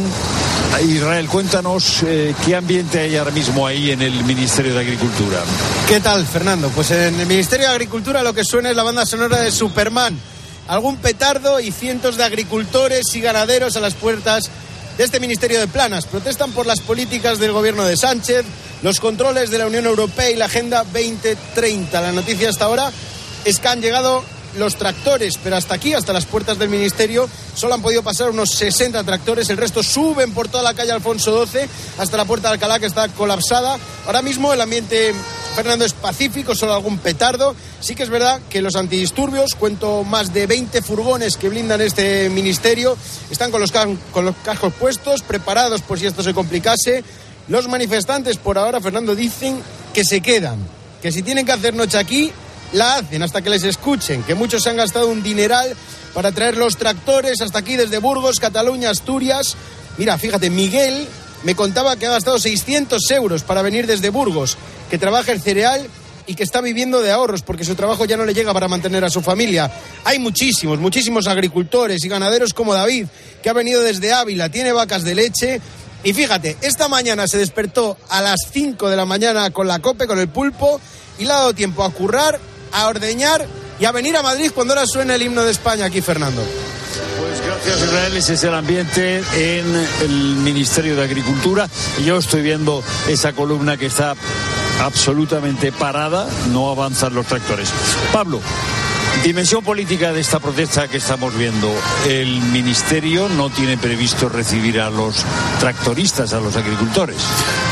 Israel, cuéntanos eh, qué ambiente hay ahora mismo ahí en el Ministerio de Agricultura. ¿Qué tal, Fernando? Pues en el Ministerio de Agricultura lo que suena es la banda sonora de Superman. Algún petardo y cientos de agricultores y ganaderos a las puertas de este Ministerio de Planas. Protestan por las políticas del gobierno de Sánchez, los controles de la Unión Europea y la Agenda 2030. La noticia hasta ahora es que han llegado los tractores, pero hasta aquí, hasta las puertas del ministerio, solo han podido pasar unos 60 tractores, el resto suben por toda la calle Alfonso XII hasta la puerta de Alcalá que está colapsada. Ahora mismo el ambiente, Fernando, es pacífico, solo algún petardo. Sí que es verdad que los antidisturbios, cuento más de 20 furgones que blindan este ministerio, están con los, con los cascos puestos, preparados por si esto se complicase. Los manifestantes por ahora, Fernando, dicen que se quedan, que si tienen que hacer noche aquí, la hacen hasta que les escuchen, que muchos se han gastado un dineral para traer los tractores hasta aquí desde Burgos, Cataluña, Asturias. Mira, fíjate, Miguel me contaba que ha gastado 600 euros para venir desde Burgos, que trabaja el cereal y que está viviendo de ahorros porque su trabajo ya no le llega para mantener a su familia. Hay muchísimos, muchísimos agricultores y ganaderos como David, que ha venido desde Ávila, tiene vacas de leche. Y fíjate, esta mañana se despertó a las 5 de la mañana con la cope, con el pulpo, y le ha dado tiempo a currar, a ordeñar y a venir a Madrid cuando ahora suena el himno de España aquí, Fernando. Pues Es el ambiente en el Ministerio de Agricultura. Yo estoy viendo esa columna que está absolutamente parada, no avanzan los tractores. Pablo, dimensión política de esta protesta que estamos viendo. El Ministerio no tiene previsto recibir a los tractoristas, a los agricultores.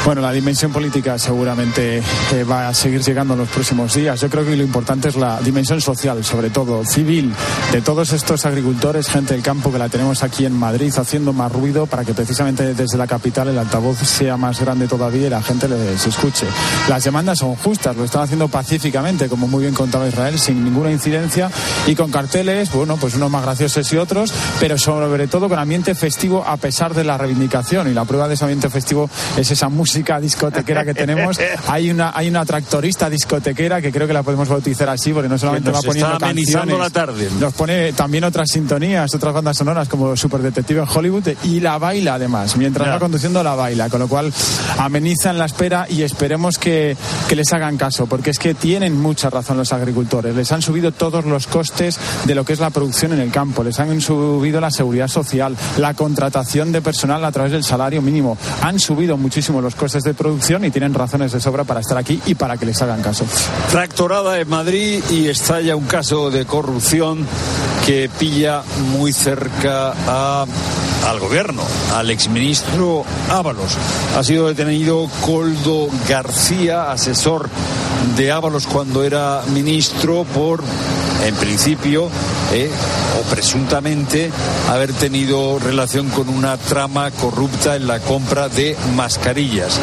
Bueno, la dimensión política seguramente eh, va a seguir llegando en los próximos días. Yo creo que lo importante es la dimensión social, sobre todo civil, de todos estos agricultores, gente del campo que la tenemos aquí en Madrid haciendo más ruido para que precisamente desde la capital el altavoz sea más grande todavía y la gente les escuche. Las demandas son justas, lo están haciendo pacíficamente, como muy bien contaba Israel, sin ninguna incidencia independencia y con carteles, bueno, pues unos más graciosos y otros, pero sobre todo con ambiente festivo a pesar de la reivindicación. Y la prueba de ese ambiente festivo es esa música discotequera que tenemos. Hay una, hay una tractorista discotequera que creo que la podemos bautizar así, porque no solamente va poniendo canciones, la tarde. nos pone también otras sintonías, otras bandas sonoras como Super Detective en Hollywood y la baila además, mientras va conduciendo la baila, con lo cual amenizan la espera y esperemos que, que les hagan caso, porque es que tienen mucha razón los agricultores. Les han subido todos los costes de lo que es la producción en el campo, les han subido la seguridad social, la contratación de personal a través del salario mínimo. Han subido muchísimo los costes de producción y tienen razones de sobra para estar aquí y para que les hagan caso. Tractorada en Madrid y estalla un caso de corrupción que pilla muy cerca al gobierno, al exministro Ábalos. Ha sido detenido Coldo García, asesor de Ábalos cuando era ministro, por, en principio, eh, o presuntamente, haber tenido relación con una trama corrupta en la compra de mascarillas.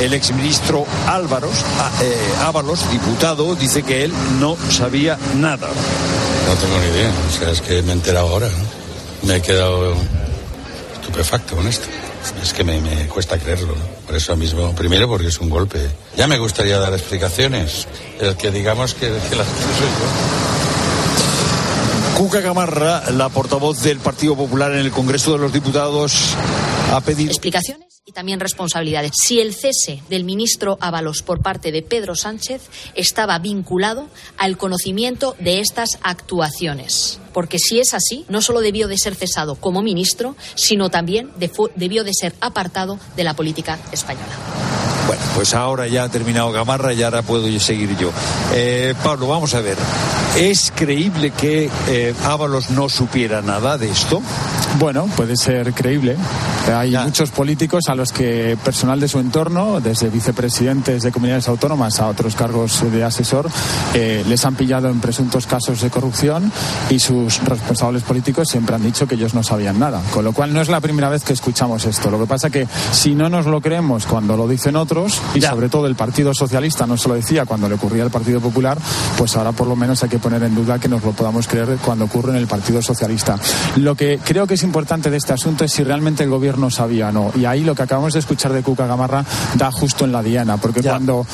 El exministro Álvaros, eh, Ábalos, diputado, dice que él no sabía nada. No tengo ni idea, o sea, es que me he enterado ahora. Me he quedado estupefacto con esto. Es que me, cuesta creerlo, ¿no? Por eso mismo, primero porque es un golpe. Ya me gustaría dar explicaciones, el que digamos que, que las yo. Cuca Gamarra, la portavoz del Partido Popular en el Congreso de los Diputados, ha pedido explicaciones y también responsabilidades. Si el cese del ministro Ábalos por parte de Pedro Sánchez estaba vinculado al conocimiento de estas actuaciones. Porque si es así, no solo debió de ser cesado como ministro, sino también debió de ser apartado de la política española. Bueno, pues ahora ya ha terminado Gamarra y ahora puedo seguir yo. Eh, Pablo, vamos a ver. ¿Es creíble que eh, Ábalos no supiera nada de esto? Bueno, puede ser creíble. Hay muchos políticos a los que personal de su entorno, desde vicepresidentes de comunidades autónomas a otros cargos de asesor, eh, les han pillado en presuntos casos de corrupción y sus responsables políticos siempre han dicho que ellos no sabían nada. Con lo cual no es la primera vez que escuchamos esto. Lo que pasa que si no nos lo creemos cuando lo dicen otros, y sobre todo el Partido Socialista no se lo decía cuando le ocurría al Partido Popular, pues ahora por lo menos hay que poner en duda que nos lo podamos creer cuando ocurre en el Partido Socialista. Lo que creo que es importante de este asunto es si realmente el gobierno sabía o no. Y ahí lo que acabamos de escuchar de Cuca Gamarra da justo en la diana, porque cuando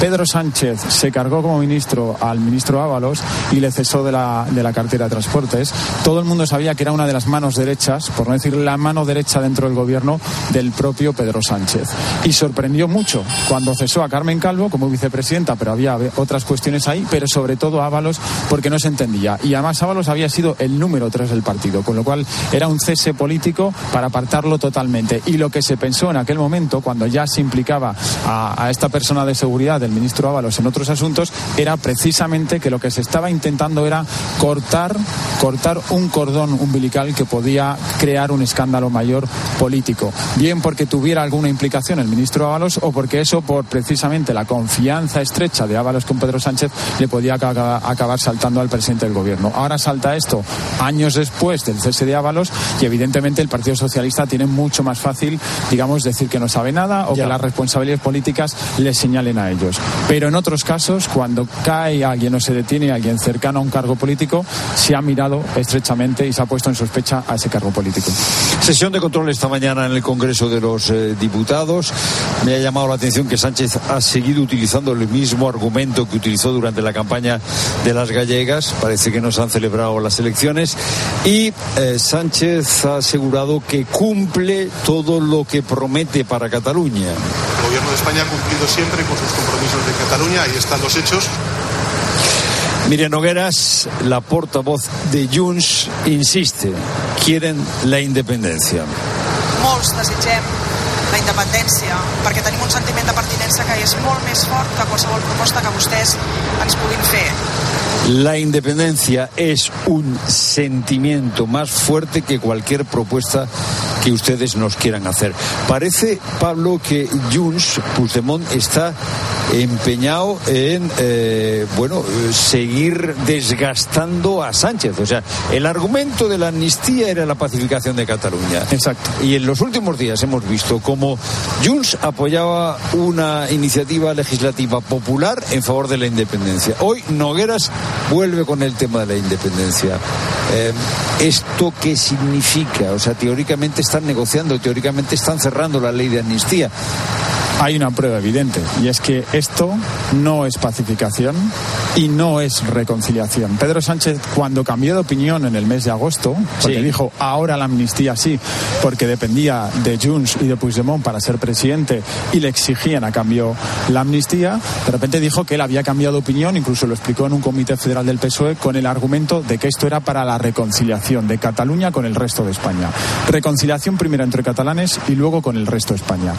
Pedro Sánchez se cargó como ministro al ministro Ábalos y le cesó de la, de la cartera de transportes, todo el mundo sabía que era una de las manos derechas, por no decir la mano derecha dentro del gobierno del propio Pedro Sánchez. Y sorprendió mucho cuando cesó a Carmen Calvo como vicepresidenta, pero había otras cuestiones ahí, pero sobre todo Ábalos porque no se entendía. Y además Ábalos había sido el número tres del partido, con lo cual era un cese político para apartarlo totalmente. Y lo que se pensó en aquel momento, cuando ya se implicaba a, esta persona de seguridad del ministro Ábalos en otros asuntos, era precisamente que lo que se estaba intentando era cortar, cortar un cordón umbilical que podía crear un escándalo mayor político. Bien porque tuviera alguna implicación el ministro Ábalos o porque eso, por precisamente la confianza estrecha de Ábalos con Pedro Sánchez, le podía acabar saltando al presidente del gobierno. Ahora salta esto años después del cese de Ábalos y evidentemente el Partido Socialista tiene mucho más fácil, digamos, decir que no sabe nada o que las responsabilidades políticas le señalen a ellos. Pero en otros casos, cuando cae alguien o se detiene alguien cercano a un cargo político, se ha mirado estrechamente y se ha puesto en sospecha a ese cargo político. Sesión de control esta mañana en el Congreso de los eh, Diputados. Me ha llamado la atención que Sánchez ha seguido utilizando el mismo argumento que utilizó durante la campaña de las gallegas. Parece que no se han celebrado las elecciones. Y eh, Sánchez ha asegurado que cumple todo lo que promete para Cataluña. El gobierno de España ha cumplido siempre con sus compromisos de Cataluña. Ahí están los hechos. Miriam Nogueras, la portavoz de Junts, insiste, quieren la independencia. Molts desitgem la independència, perquè tenim un sentiment de pertinença que és molt més fort que qualsevol proposta que vostès ens puguin fer. La independencia es un sentimiento más fuerte que cualquier propuesta que ustedes nos quieran hacer. Parece, Pablo, que Junts, Puigdemont, está empeñado en, eh, bueno, seguir desgastando a Sánchez. O sea, el argumento de la amnistía era la pacificación de Cataluña. Exacto. Y en los últimos días hemos visto cómo Junts apoyaba una iniciativa legislativa popular en favor de la independencia. Hoy Nogueras vuelve con el tema de la independencia. Eh, ¿Esto qué significa? O sea, teóricamente están negociando, teóricamente están cerrando la ley de amnistía hay una prueba evidente y es que esto no es pacificación y no es reconciliación. Pedro Sánchez cuando cambió de opinión en el mes de agosto, porque dijo ahora la amnistía sí, porque dependía de Junts y de Puigdemont para ser presidente y le exigían a cambio la amnistía, de repente dijo que él había cambiado de opinión, incluso lo explicó en un comité federal del PSOE con el argumento de que esto era para la reconciliación de Cataluña con el resto de España. Reconciliación primero entre catalanes y luego con el resto de España.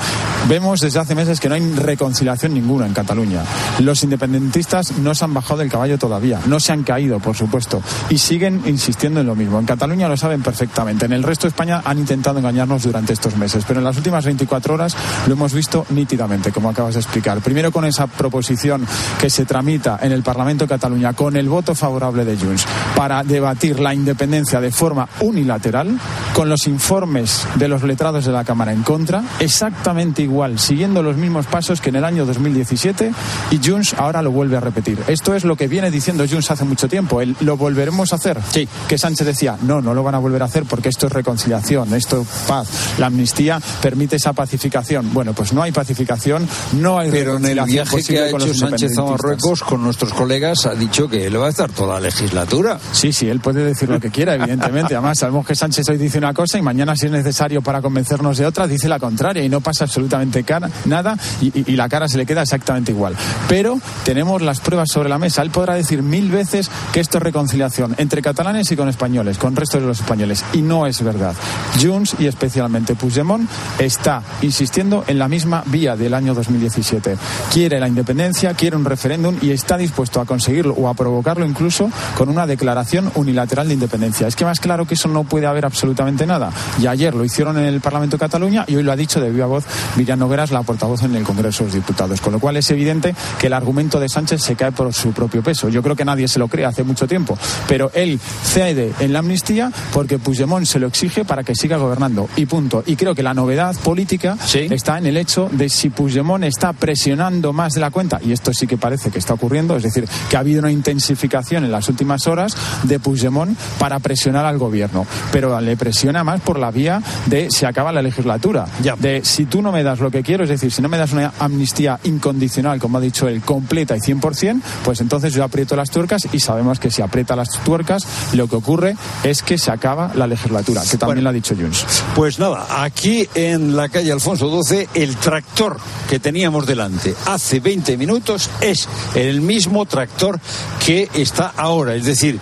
Vemos desde hace meses que no hay reconciliación ninguna en Cataluña. Los independentistas no se han bajado del caballo todavía, no se han caído, por supuesto, y siguen insistiendo en lo mismo. En Cataluña lo saben perfectamente. En el resto de España han intentado engañarnos durante estos meses, pero en las últimas 24 horas lo hemos visto nítidamente, como acabas de explicar. Primero con esa proposición que se tramita en el Parlamento de Cataluña con el voto favorable de Junts para debatir la independencia de forma unilateral, con los informes de los letrados de la Cámara en contra, exactamente igual, siguiendo los mismos pasos que en el año 2017 y Junts ahora lo vuelve a repetir. Esto es lo que viene diciendo Junts hace mucho tiempo. El, ¿Lo volveremos a hacer? Sí. Que Sánchez decía, no, no lo van a volver a hacer porque esto es reconciliación, esto es paz. La amnistía permite esa pacificación. Bueno, pues no hay pacificación, no hay Pero en el viaje que ha hecho Sánchez a Marruecos con nuestros colegas ha dicho que le va a estar toda la legislatura. Sí, sí, él puede decir lo que quiera, evidentemente. Además, sabemos que Sánchez hoy dice una cosa y mañana, si es necesario para convencernos de otra, dice la contraria y no pasa absolutamente nada y, la cara se le queda exactamente igual. Pero tenemos las pruebas sobre la mesa. Él podrá decir mil veces que esto es reconciliación entre catalanes y con españoles, con el resto de los españoles. Y no es verdad. Junts y especialmente Puigdemont está insistiendo en la misma vía del año 2017. Quiere la independencia, quiere un referéndum y está dispuesto a conseguirlo o a provocarlo incluso con una declaración unilateral de independencia. Es que más claro que eso no puede haber absolutamente nada. Y ayer lo hicieron en el Parlamento de Cataluña y hoy lo ha dicho de viva voz Miriam Nogueras, la portavoz en el Congreso de los Diputados. Con lo cual es evidente que el argumento de Sánchez se cae por su propio peso. Yo creo que nadie se lo cree hace mucho tiempo. Pero él cede en la amnistía porque Puigdemont se lo exige para que siga gobernando. Y punto. Y creo que la novedad política está en el hecho de si Puigdemont está presionando más de la cuenta, y esto sí que parece que está ocurriendo, es decir, que ha habido una intensificación en las últimas horas de Puigdemont para presionar al gobierno. Pero le presiona más por la vía de se acaba la legislatura. De si tú no me das lo que quiero, es decir, si no me das una amnistía incondicional, como ha dicho él, completa y 100%, pues entonces yo aprieto las tuercas y sabemos que si aprieta las tuercas, lo que ocurre es que se acaba la legislatura, que también lo ha dicho Junts. Pues nada, aquí en la calle Alfonso XII, el tractor que teníamos delante hace 20 minutos es el mismo tractor que está ahora. Es decir,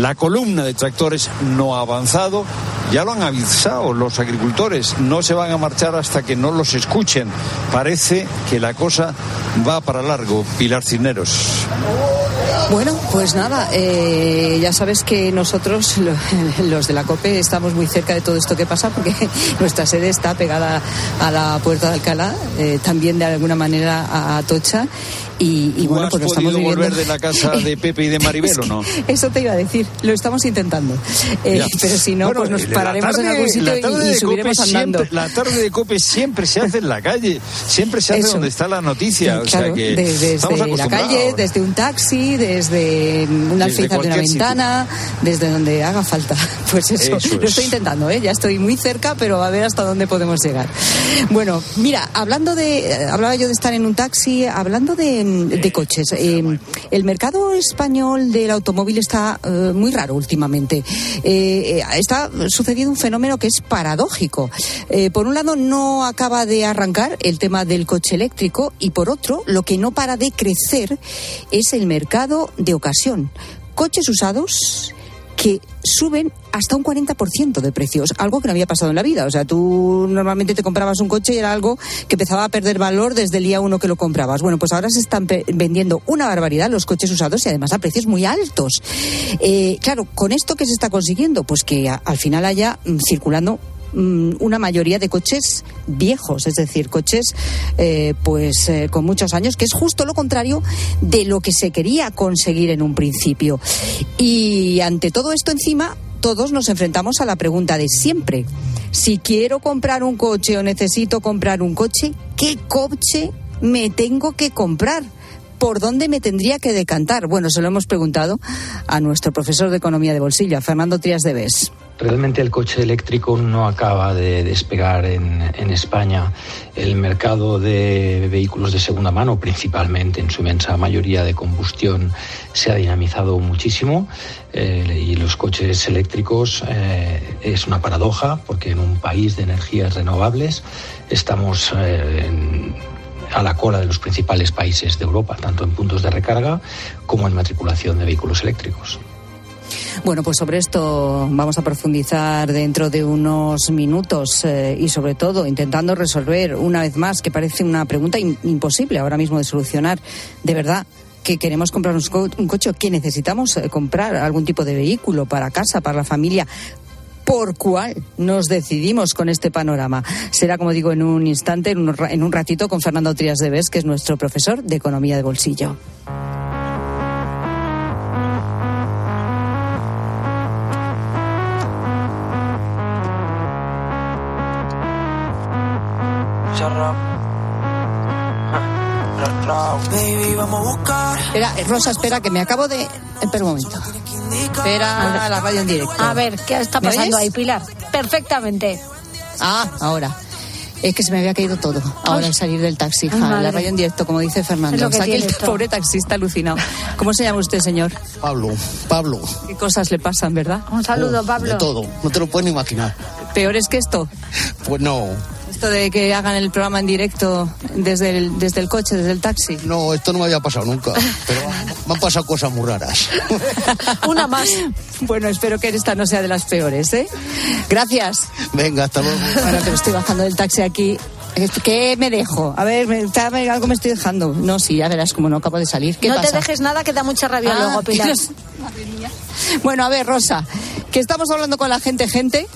la columna de tractores no ha avanzado, ya lo han avisado los agricultores, no se van a marchar hasta que no los escuchen. Parece que la cosa va para largo. Pilar Cisneros. Bueno, pues nada, eh, ya sabes que nosotros, los de la COPE, estamos muy cerca de todo esto que pasa porque nuestra sede está pegada a la puerta de Alcalá, eh, también de alguna manera a Atocha. Y, bueno, pues has estamos podido volver de la casa de Pepe y de Maribel o no? Eso te iba a decir, lo estamos intentando. Eh, pero si no, pues nos pararemos en algún sitio y, subiremos andando. la tarde de COPE siempre se hace en la calle, siempre se hace donde está la noticia. o sea que desde, la calle, desde un taxi, desde un alféizar de una ventana, desde donde haga falta. Pues eso, lo estoy intentando, ¿eh? ya estoy muy cerca, pero a ver hasta dónde podemos llegar. Bueno, mira, hablando de, eh, hablaba yo de estar en un taxi, hablando de de coches. Eh, el mercado español del automóvil está eh, muy raro últimamente. Eh, está sucediendo un fenómeno que es paradójico. por un lado, no acaba de arrancar el tema del coche eléctrico y por otro, lo que no para de crecer es el mercado de ocasión. Coches usados que suben hasta un 40% de precios, algo que no había pasado en la vida. O sea, tú normalmente te comprabas un coche y era algo que empezaba a perder valor desde el día uno que lo comprabas. Bueno, pues ahora se están vendiendo una barbaridad los coches usados y además a precios muy altos. Eh, claro, ¿con esto qué se está consiguiendo? Pues que al final haya mm, circulando mm, una mayoría de coches viejos, es decir, coches eh, pues eh, con muchos años, que es justo lo contrario de lo que se quería conseguir en un principio. Y ante todo esto encima, todos nos enfrentamos a la pregunta de siempre. Si quiero comprar un coche o necesito comprar un coche, ¿qué coche me tengo que comprar? ¿Por dónde me tendría que decantar? Bueno, se lo hemos preguntado a nuestro profesor de Economía de Bolsillo, Fernando Trías de Bes. Realmente el coche eléctrico no acaba de despegar en, España. El mercado de vehículos de segunda mano, principalmente en su inmensa mayoría de combustión, se ha dinamizado muchísimo eh, y los coches eléctricos eh, es una paradoja porque en un país de energías renovables estamos eh, a la cola de los principales países de Europa, tanto en puntos de recarga como en matriculación de vehículos eléctricos. Bueno, pues sobre esto vamos a profundizar dentro de unos minutos eh, y sobre todo intentando resolver una vez más, que parece una pregunta imposible ahora mismo de solucionar, de verdad. Que queremos comprar un, coche, que necesitamos eh, comprar algún tipo de vehículo para casa, para la familia por cuál nos decidimos con este panorama. Será, como digo, en un instante, en un, ratito, con Fernando Trías de Bes, que es nuestro profesor de Economía de Bolsillo. Espera, Rosa, espera, que me acabo de. Espera un momento. Espera la radio en directo. A ver, ¿qué está pasando ahí, Pilar? Perfectamente. Ah, ahora. Es que se me había caído todo ahora al salir del taxi. la radio en directo, como dice Fernando. O sea, el pobre taxista alucinado. ¿Cómo se llama usted, señor? Pablo, Pablo. ¿Qué cosas le pasan, verdad? Un saludo, oh, Pablo. De todo, no te lo puedes ni imaginar. ¿Peor es que esto? Pues no de que hagan el programa en directo desde el, desde el coche, desde el taxi? No, esto no me había pasado nunca, pero me han pasado cosas muy raras. Una más. Bueno, espero que esta no sea de las peores, ¿eh? Gracias. Venga, hasta luego. Bueno, pero estoy bajando del taxi aquí. ¿Qué me dejo? A ver, algo me estoy dejando. No, sí, ya verás como no acabo de salir. no te dejes nada que da mucha rabia ah, luego, Pilar. Bueno, a ver, Rosa, que estamos hablando con la gente, gente,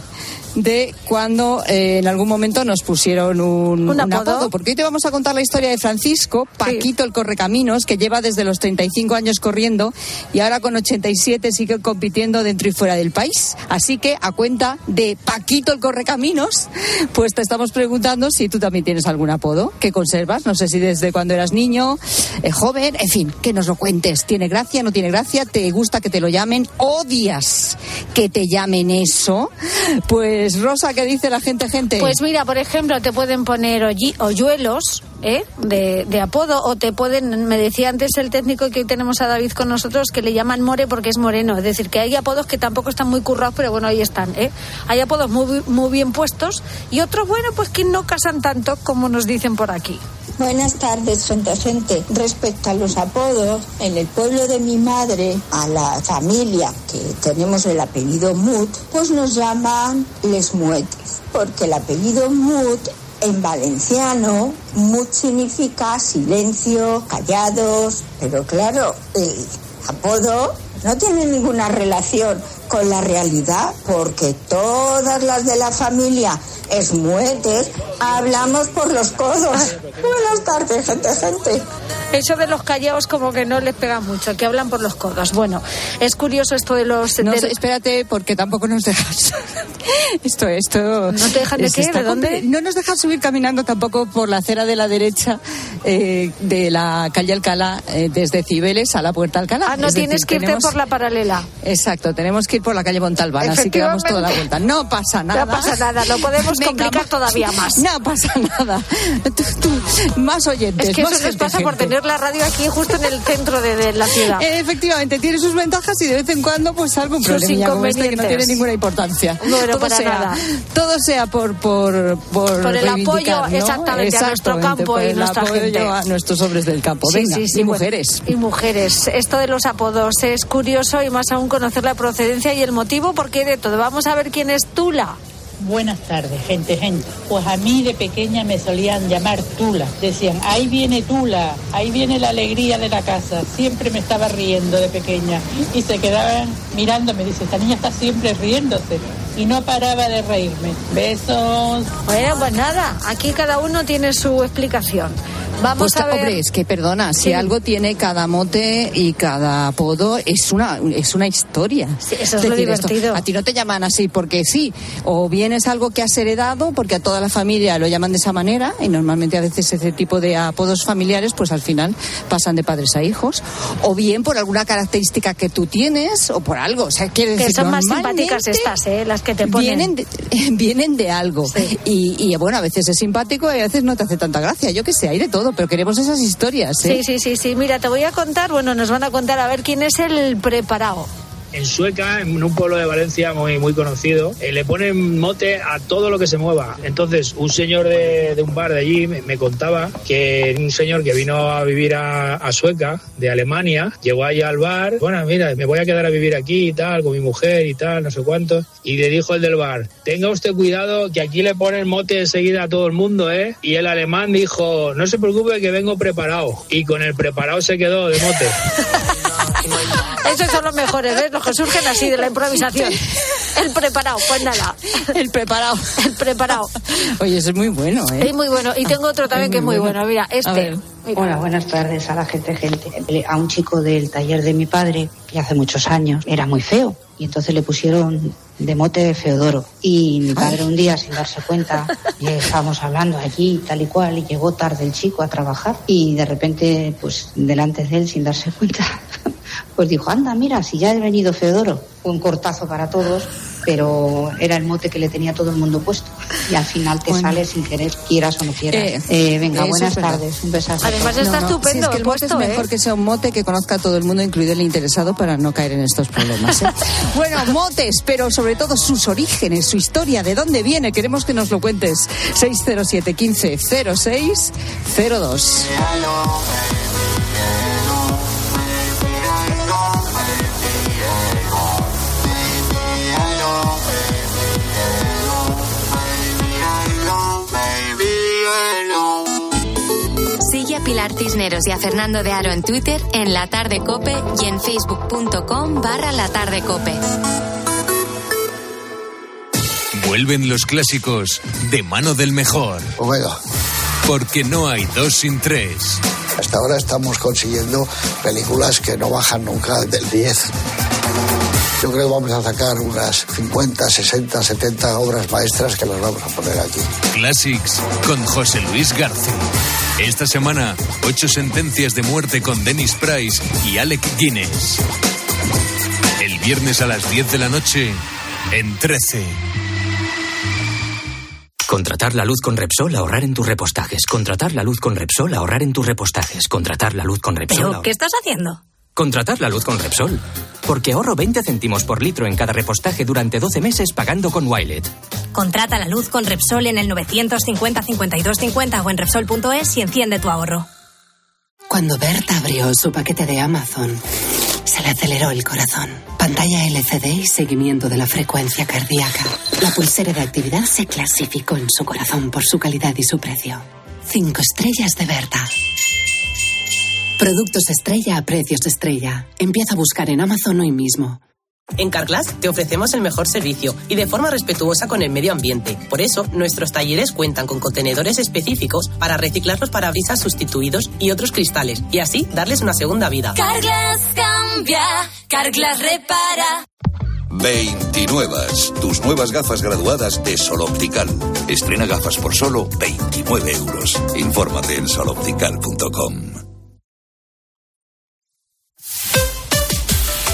de cuando eh, en algún momento nos pusieron un, apodo? Porque hoy te vamos a contar la historia de Francisco, Paquito el Correcaminos, que lleva desde los 35 años corriendo y ahora con 87 sigue compitiendo dentro y fuera del país. Así que a cuenta de Paquito el Correcaminos, pues te estamos preguntando si tú también tienes algún apodo que conservas. No sé si desde cuando eras niño, eh, joven, en fin, que nos lo cuentes. ¿Tiene gracia, no tiene gracia? ¿Te gusta que te lo llamen? ¿Odias que te llamen eso? Pues pues, Rosa, ¿qué dice la gente, gente? Pues mira, por ejemplo, te pueden poner hoyuelos ¿eh? de, apodo o te pueden, me decía antes el técnico que hoy tenemos a David con nosotros, que le llaman More porque es moreno. Es decir, que hay apodos que tampoco están muy currados, pero bueno, ahí están. ¿eh? Hay apodos muy, muy bien puestos y otros, bueno, pues que no casan tanto como nos dicen por aquí. Buenas tardes, gente, gente. Respecto a los apodos, en el pueblo de mi madre, a la familia que tenemos el apellido Mut, pues nos llaman Les Muetes, porque el apellido Mut en valenciano, Mut significa silencio, callados, pero claro, el apodo no tiene ninguna relación con la realidad, porque todas las de la familia esmuetes, hablamos por los codos. Buenas tardes, gente, gente. Eso de los callados como que no les pega mucho, que hablan por los codos. Bueno, es curioso esto de los... No, espérate, porque tampoco nos dejas. esto, esto... ¿No te dejan de qué? ¿De dónde? No nos dejan subir caminando tampoco por la acera de la derecha eh, de la calle Alcalá, eh, desde Cibeles a la Puerta Alcalá. Ah, no tienes que irte por la paralela. Exacto, tenemos que ir por la calle Montalbán, así que damos toda la vuelta. No pasa nada. No pasa nada, lo podemos complicar todavía más. No pasa nada. más oyentes. Es que eso nos pasa por tener la radio aquí justo en el centro de, la ciudad. Efectivamente, tiene sus ventajas y de vez en cuando pues algún problema como este que no tiene ninguna importancia. todo para sea, nada. Todo sea por por por, el apoyo exactamente, a nuestro campo y nuestra gente. a nuestros hombres del campo. Venga, y mujeres. Y mujeres. Esto de los apodos es curioso y más aún conocer la procedencia y el motivo porque de todo. Vamos a ver quién es Tula. Buenas tardes, gente, gente. Pues a mí de pequeña me solían llamar Tula. Decían, ahí viene Tula, ahí viene la alegría de la casa. Siempre me estaba riendo de pequeña. Y se quedaban mirándome, dice, esta niña está siempre riéndose. y no paraba de reírme. Besos. Bueno, pues nada, aquí cada uno tiene su explicación. Vamos pues, a ver. Hombre, es que perdona, si algo tiene cada mote y cada apodo, es una, es una historia. Sí, eso es lo divertido. a ti no te llaman así porque sí, o bien es algo que has heredado porque a toda la familia lo llaman de esa manera y normalmente a veces ese tipo de apodos familiares pues al final pasan de padres a hijos, o bien por alguna característica que tú tienes o por algo. O sea, quiere Que decir, son más simpáticas estas, ¿eh? Las que te ponen. Vienen de, vienen de algo. Y, y, bueno, a veces es simpático y a veces no te hace tanta gracia. Yo que sé, hay de todo, pero queremos esas historias. ¿eh? Sí, sí, sí, sí. Mira, te voy a contar, bueno, nos van a contar a ver quién es el preparado. En Sueca, en un pueblo de Valencia muy, muy conocido, eh, le ponen mote a todo lo que se mueva. Entonces, un señor de, de un bar de allí me, me contaba que un señor que vino a vivir a, a Sueca, de Alemania, llegó allá al bar, bueno, mira, me voy a quedar a vivir aquí y tal, con mi mujer y tal, no sé cuánto. Y le dijo el del bar, tenga usted cuidado que aquí le ponen mote enseguida a todo el mundo, ¿eh? Y el alemán dijo, no se preocupe que vengo preparado. Y con el preparado se quedó de mote. Esos son los mejores, ¿ves? Los que surgen así de la improvisación. El preparado, pues nada. El preparado. El preparado. Oye, eso es muy bueno, ¿eh? Es muy bueno. Y tengo otro también que es muy bueno. Mira, este. Mira. Hola, buenas tardes a la gente, gente. A un chico del taller de mi padre, que hace muchos años era muy feo, y entonces le pusieron de mote Feodoro. Y mi padre un día, sin darse cuenta, ya estábamos hablando allí, tal y cual, y llegó tarde el chico a trabajar, y de repente, pues delante de él, sin darse cuenta, pues dijo, anda, mira, si ya ha venido Feodoro. Un cortazo para todos, pero era el mote que le tenía todo el mundo puesto. Y al final te Bueno. sale sin querer, quieras o no quieras. Eh, venga, eso buenas tardes, un besazo. Además está No, no, estupendo si es que el mote puesto, es mejor ¿eh? que sea un mote que conozca a todo el mundo, incluido el interesado, para no caer en estos problemas. ¿eh? bueno, motes, pero sobre todo sus orígenes, su historia, de dónde viene, queremos que nos lo cuentes. 607 15 06 02. Pilar Cisneros y a Fernando de Aro en Twitter, en La Tarde Cope y en facebook.com barra La Tarde Cope. Vuelven los clásicos de mano del mejor. Omega. Porque no hay dos sin tres. Hasta ahora estamos consiguiendo películas que no bajan nunca del 10. Yo creo que vamos a sacar unas 50, 60, 70 obras maestras que las vamos a poner aquí. Classics con José Luis García. Esta semana, ocho sentencias de muerte con Dennis Price y Alec Guinness. El viernes a las 10 de la noche, en 13. Contratar la luz con Repsol, ahorrar en tus repostajes. Contratar la luz con Repsol, ahorrar en tus repostajes. Contratar la luz con Repsol. ¿Pero qué estás haciendo? Contratar la luz con Repsol. Porque ahorro 20 céntimos por litro en cada repostaje durante 12 meses pagando con Wilet. Contrata la luz con Repsol en el 950 52 50 o en Repsol.es y enciende tu ahorro. Cuando Berta abrió su paquete de Amazon, se le aceleró el corazón. Pantalla LCD y seguimiento de la frecuencia cardíaca. La pulsera de actividad se clasificó en su corazón por su calidad y su precio. Cinco estrellas de Berta. Productos estrella a precios estrella. Empieza a buscar en Amazon hoy mismo. En Carglass te ofrecemos el mejor servicio y de forma respetuosa con el medio ambiente. Por eso, nuestros talleres cuentan con contenedores específicos para reciclar los parabrisas sustituidos y otros cristales y así darles una segunda vida. Carglass cambia, Carglass repara. 29. Tus nuevas gafas graduadas de Sol Optical. Estrena gafas por solo 29 euros. Infórmate en soloptical.com.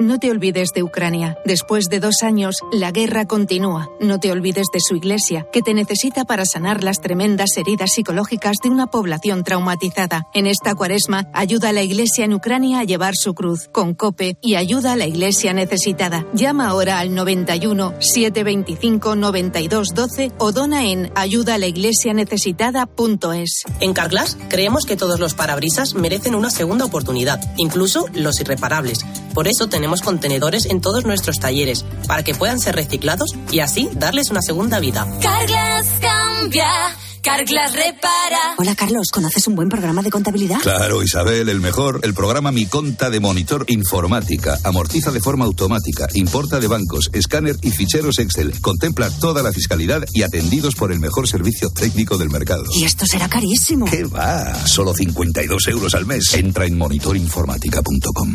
No te olvides de Ucrania. Después de dos años, la guerra continúa. No te olvides de su iglesia, que te necesita para sanar las tremendas heridas psicológicas de una población traumatizada. En esta cuaresma, ayuda a la iglesia en Ucrania a llevar su cruz con COPE y ayuda a la iglesia necesitada. Llama ahora al 91 725 92 12 o dona en ayudalaiglesianecesitada.es. En Carglass creemos que todos los parabrisas merecen una segunda oportunidad, incluso los irreparables. Por eso tenemos contenedores en todos nuestros talleres, para que puedan ser reciclados y así darles una segunda vida. Carglass cambia. Carglass repara. Hola Carlos, ¿conoces un buen programa de contabilidad? Claro, Isabel, el mejor. El programa Mi Conta de Monitor Informática. Amortiza de forma automática, importa de bancos, escáner y ficheros Excel. Contempla toda la fiscalidad y atendidos por el mejor servicio técnico del mercado. Y esto será carísimo. ¿Qué va? Solo 52 euros al mes. Entra en monitorinformática.com.